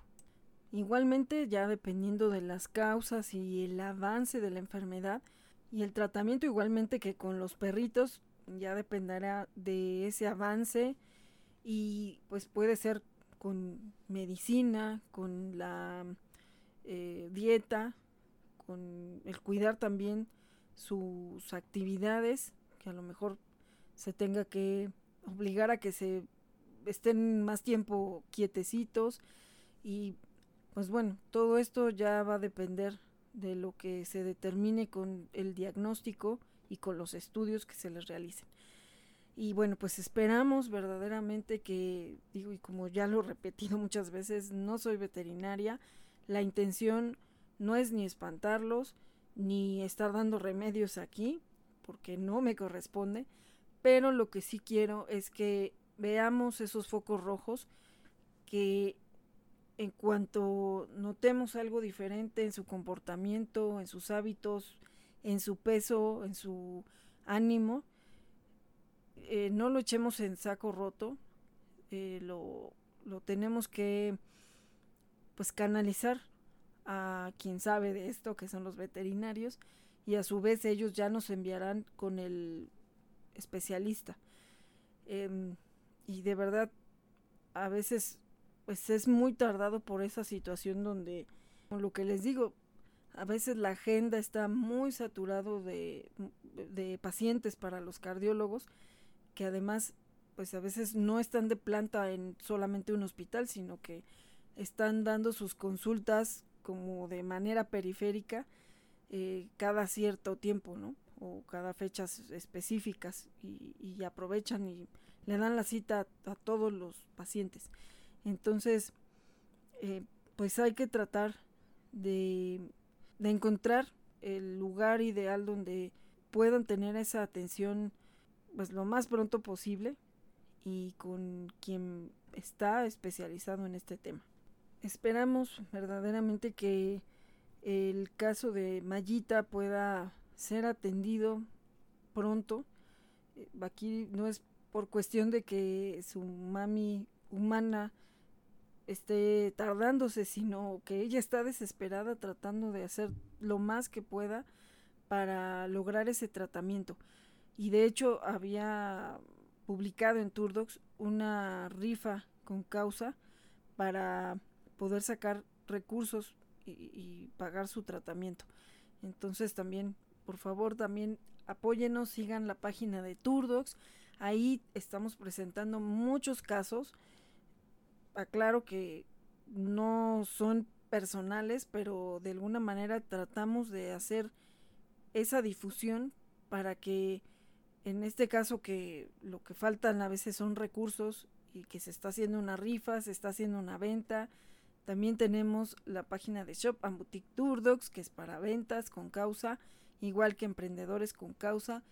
Igualmente, ya dependiendo de las causas y el avance de la enfermedad y el tratamiento igualmente que con los perritos, ya dependerá de ese avance y pues puede ser con medicina, con la eh, dieta, con el cuidar también sus actividades, que a lo mejor se tenga que obligar a que se estén más tiempo quietecitos y pues bueno, todo esto ya va a depender de lo que se determine con el diagnóstico y con los estudios que se les realicen. Y bueno, pues esperamos verdaderamente que, digo, y como ya lo he repetido muchas veces, no soy veterinaria, la intención no es ni espantarlos, ni estar dando remedios aquí, porque no me corresponde, pero lo que sí quiero es que veamos esos focos rojos que en cuanto notemos algo diferente en su comportamiento, en sus hábitos, en su peso, en su ánimo, eh, no lo echemos en saco roto, eh, lo, lo tenemos que pues canalizar a quien sabe de esto, que son los veterinarios, y a su vez ellos ya nos enviarán con el especialista. Em, y de verdad, a veces, pues es muy tardado por esa situación donde, con lo que les digo, a veces la agenda está muy saturado de, de pacientes para los cardiólogos, que además, pues a veces no están de planta en solamente un hospital, sino que están dando sus consultas como de manera periférica eh, cada cierto tiempo, ¿no? O cada fechas específicas y, aprovechan y le dan la cita a, todos los pacientes. Entonces, eh, pues hay que tratar de, de encontrar el lugar ideal donde puedan tener esa atención pues lo más pronto posible y con quien está especializado en este tema. Esperamos verdaderamente que el caso de Mayita pueda ser atendido pronto. Eh, aquí no es por cuestión de que su mami humana esté tardándose, sino que ella está desesperada tratando de hacer lo más que pueda para lograr ese tratamiento. Y de hecho había publicado en Turdox una rifa con causa para poder sacar recursos y, pagar su tratamiento. Entonces también, por favor, también apóyenos, sigan la página de Turdox. Ahí estamos presentando muchos casos. Aclaro que no son personales, pero de alguna manera tratamos de hacer esa difusión para que en este caso que lo que faltan a veces son recursos y que se está haciendo una rifa, se está haciendo una venta. También tenemos la página de Shop and Boutique Turdox, que es para ventas con causa, igual que emprendedores con causa.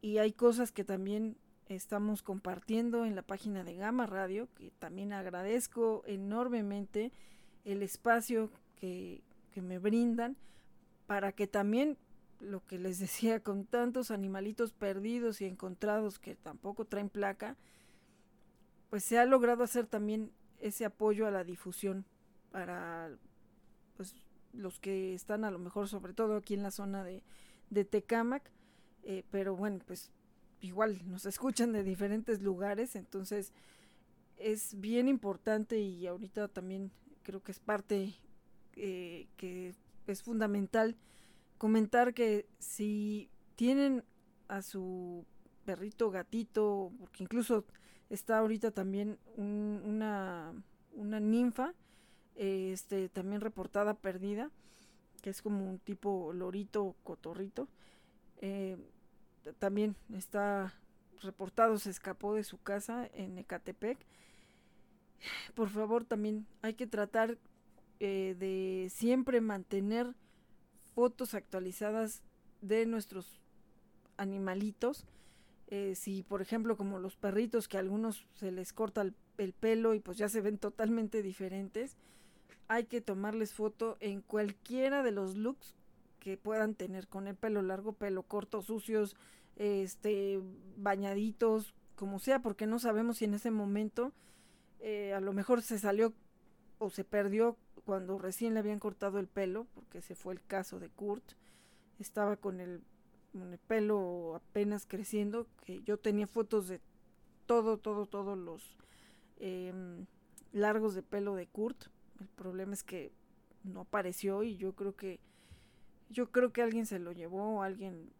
Y hay cosas que también estamos compartiendo en la página de Gama Radio, que también agradezco enormemente el espacio que, que me brindan para que también lo que les decía, con tantos animalitos perdidos y encontrados que tampoco traen placa, pues se ha logrado hacer también ese apoyo a la difusión para pues, los que están a lo mejor sobre todo aquí en la zona de, de Tecámac, eh, pero bueno, pues igual nos escuchan de diferentes lugares, entonces es bien importante y ahorita también creo que es parte eh, que es fundamental comentar que si tienen a su perrito gatito, porque incluso está ahorita también una, una ninfa, este, también reportada perdida, que es como un tipo lorito cotorrito. Eh, también está reportado, se escapó de su casa en Ecatepec. Por favor, también hay que tratar eh, de siempre mantener fotos actualizadas de nuestros animalitos. Eh, si por ejemplo como los perritos que a algunos se les corta el, el, pelo y pues ya se ven totalmente diferentes, hay que tomarles foto en cualquiera de los looks que puedan tener con el pelo largo, pelo corto, sucios, este, bañaditos, como sea, porque no sabemos si en ese momento eh, a lo mejor se salió o se perdió cuando recién le habían cortado el pelo, porque ese fue el caso de Kurt, estaba con el, pelo apenas creciendo, que yo tenía fotos de todo, todo, todos los em, largos de pelo de Kurt. El problema es que no apareció y yo creo que yo creo que alguien se lo llevó, alguien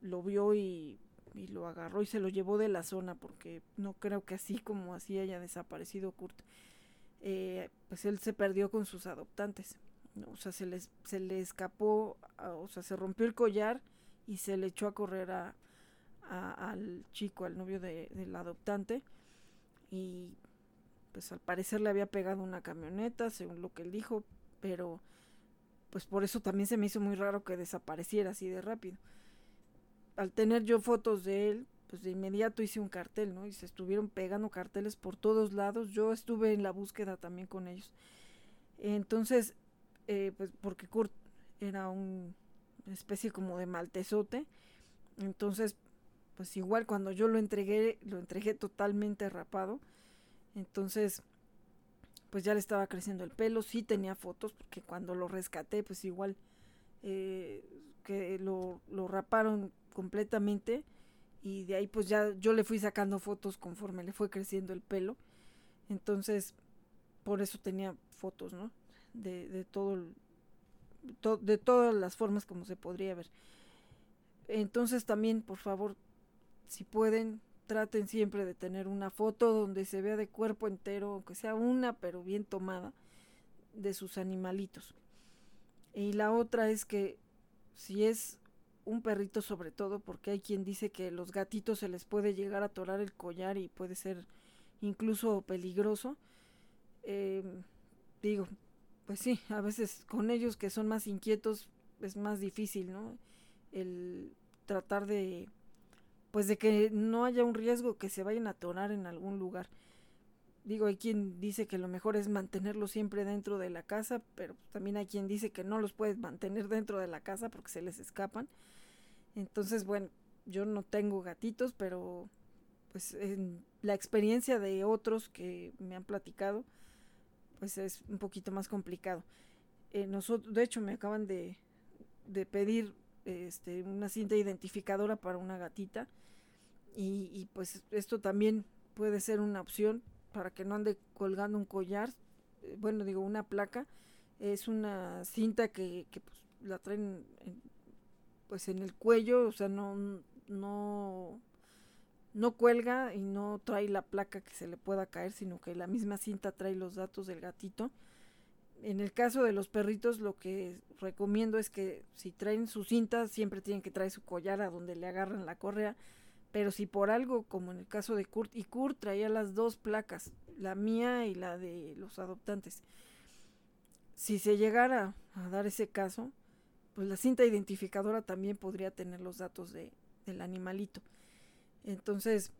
lo vio y, lo agarró y se lo llevó de la zona porque no creo que así como así haya desaparecido Kurt. Eh, pues él se perdió con sus adoptantes. O sea, se, les, se le escapó, o sea, se rompió el collar y se le echó a correr a, al chico, al novio de, del adoptante. Y pues al parecer le había pegado una camioneta, según lo que él dijo, pero pues por eso también se me hizo muy raro que desapareciera así de rápido. Al tener yo fotos de él, pues de inmediato hice un cartel, ¿no? Y se estuvieron pegando carteles por todos lados. Yo estuve en la búsqueda también con ellos. Entonces, eh, pues porque Kurt era un, especie como de maltezote. Entonces, pues igual cuando yo lo entregué, lo entregué totalmente rapado. Entonces, pues ya le estaba creciendo el pelo. Sí tenía fotos, porque cuando lo rescaté, pues igual eh, que lo, lo raparon completamente y de ahí pues ya yo le fui sacando fotos conforme le fue creciendo el pelo. Entonces, por eso tenía fotos, ¿no? De, de todo, de todas las formas como se podría ver. Entonces también, por favor, si pueden, traten siempre de tener una foto donde se vea de cuerpo entero, aunque sea una, pero bien tomada, de sus animalitos. Y la otra es que si es un perrito sobre todo, porque hay quien dice que los gatitos se les puede llegar a atorar el collar y puede ser incluso peligroso. Em, digo, pues sí, a veces con ellos que son más inquietos es más difícil, ¿no? El tratar de, pues de que no haya un riesgo que se vayan a atorar en algún lugar. Digo, hay quien dice que lo mejor es mantenerlos siempre dentro de la casa, pero también hay quien dice que no los puedes mantener dentro de la casa porque se les escapan. Entonces, bueno, yo no tengo gatitos, pero pues en la experiencia de otros que me han platicado, pues es un poquito más complicado. Eh, nosotros, de hecho, me acaban de, de pedir este, una cinta identificadora para una gatita y, y, pues esto también puede ser una opción para que no ande colgando un collar, eh, bueno digo una placa, es una cinta que, que pues, la traen en, pues en el cuello, o sea no no no cuelga y no trae la placa que se le pueda caer, sino que la misma cinta trae los datos del gatito. En el caso de los perritos, lo que recomiendo es que si traen su cinta, siempre tienen que traer su collar a donde le agarran la correa. Pero si por algo, como en el caso de Kurt, y Kurt traía las dos placas, la mía y la de los adoptantes. Si se llegara a dar ese caso, pues la cinta identificadora también podría tener los datos de, del animalito. Entonces,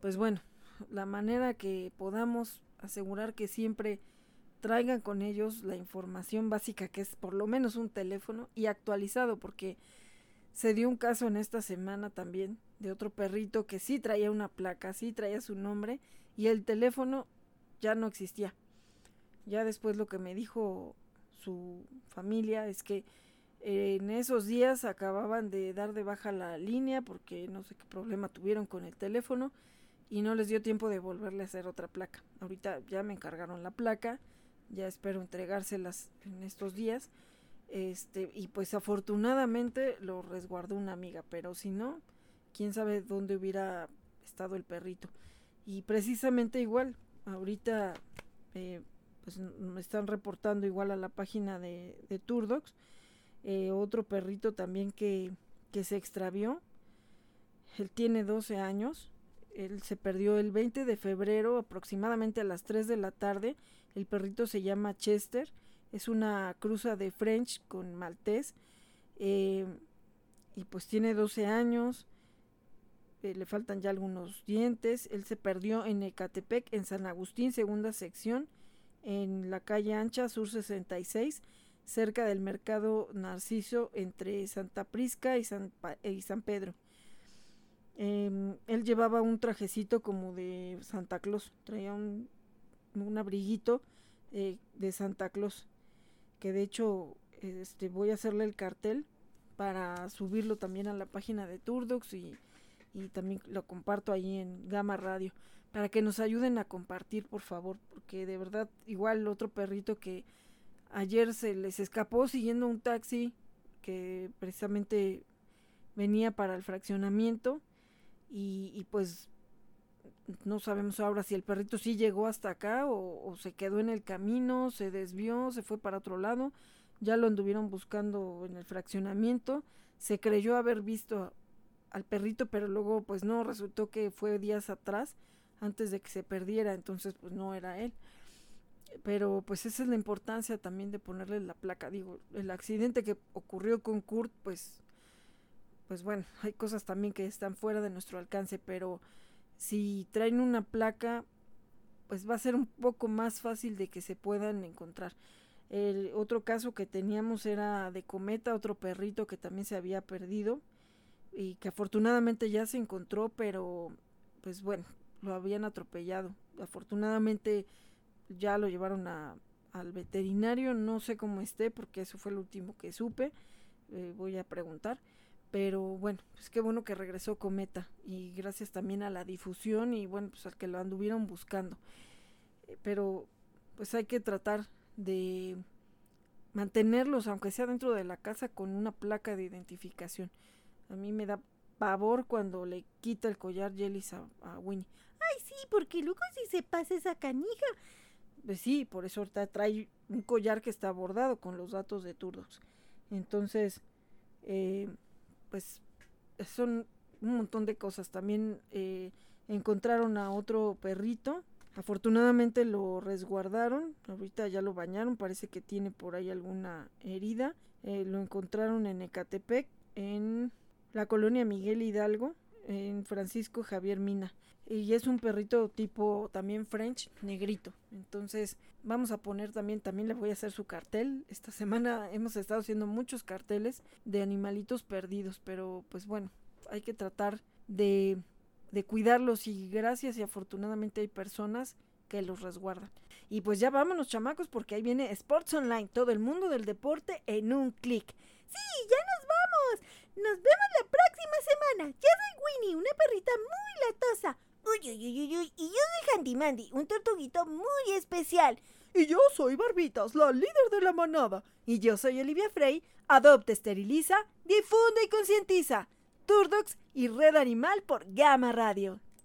pues bueno, la manera que podamos asegurar que siempre traigan con ellos la información básica que es por lo menos un teléfono y actualizado porque se dio un caso en esta semana también de otro perrito que sí traía una placa, sí traía su nombre y el teléfono ya no existía. Ya después lo que me dijo su familia es que en esos días acababan de dar de baja la línea porque no sé qué problema tuvieron con el teléfono y no les dio tiempo de volverle a hacer otra placa. Ahorita ya me encargaron la placa, ya espero entregárselas en estos días. Este, y pues afortunadamente lo resguardó una amiga, pero si no, quién sabe dónde hubiera estado el perrito. Y precisamente igual, ahorita eh, pues me están reportando igual a la página de, de Turdox eh, otro perrito también que, que se extravió. Él tiene 12 años. Él se perdió el 20 de febrero aproximadamente a las 3 de la tarde. El perrito se llama Chester. Es una cruza de French con maltés. Eh, y pues tiene 12 años. Eh, le faltan ya algunos dientes. Él se perdió en Ecatepec, en San Agustín, segunda sección, en la calle Ancha, Sur 66 cerca del mercado Narciso entre Santa Prisca y San, Pedro. Em, él llevaba un trajecito como de Santa Claus, traía un, un abriguito eh, de Santa Claus, que de hecho este, voy a hacerle el cartel para subirlo también a la página de Turdox y, y también lo comparto ahí en Gama Radio, para que nos ayuden a compartir, por favor, porque de verdad igual otro perrito que Ayer se les escapó siguiendo un taxi que precisamente venía para el fraccionamiento y, pues no sabemos ahora si el perrito sí llegó hasta acá o, se quedó en el camino, se desvió, se fue para otro lado, ya lo anduvieron buscando en el fraccionamiento, se creyó haber visto al perrito, pero luego pues no, resultó que fue días atrás, antes de que se perdiera, entonces pues no era él pero pues esa es la importancia también de ponerle la placa. Digo, el accidente que ocurrió con Kurt, pues, pues bueno, hay cosas también que están fuera de nuestro alcance, pero si traen una placa, pues va a ser un poco más fácil de que se puedan encontrar. El otro caso que teníamos era de Cometa, otro perrito que también se había perdido y que afortunadamente ya se encontró, pero pues bueno, lo habían atropellado. Afortunadamente ya lo llevaron a, al veterinario, no sé cómo esté porque eso fue lo último que supe, eh, voy a preguntar, pero bueno, pues qué bueno que regresó Cometa y gracias también a la difusión y bueno, pues al que lo anduvieron buscando, eh, pero pues hay que tratar de mantenerlos, aunque sea dentro de la casa, con una placa de identificación. A mí me da pavor cuando le quita el collar Jelly a Winnie. Ay, sí, porque luego si se pasa esa canija, pues sí, por eso ahorita trae un collar que está bordado con los datos de Turdox. Entonces, eh, pues son un montón de cosas. También eh, encontraron a otro perrito. Afortunadamente lo resguardaron. Ahorita ya lo bañaron. Parece que tiene por ahí alguna herida. Eh, lo encontraron en Ecatepec, en la colonia Miguel Hidalgo, en Francisco Javier Mina y es un perrito tipo también French, negrito. Entonces vamos a poner también, también le voy a hacer su cartel. Esta semana hemos estado haciendo muchos carteles de animalitos perdidos, pero pues bueno, hay que tratar de, de cuidarlos y gracias y afortunadamente hay personas que los resguardan. Y pues ya vámonos, chamacos, porque ahí viene Sports Online, todo el mundo del deporte en un clic. Sí, ya nos vamos. Nos vemos la próxima semana. Yo soy Winnie, una perrita muy latosa. Uy, uy, uy, uy, uy. Y yo soy Handy Mandy, un tortuguito muy especial. Y yo soy Barbitas, la líder de la manada. Y yo soy Olivia Frey, adopta, esteriliza, difunde y concientiza. Turdox y Red Animal por Gama Radio.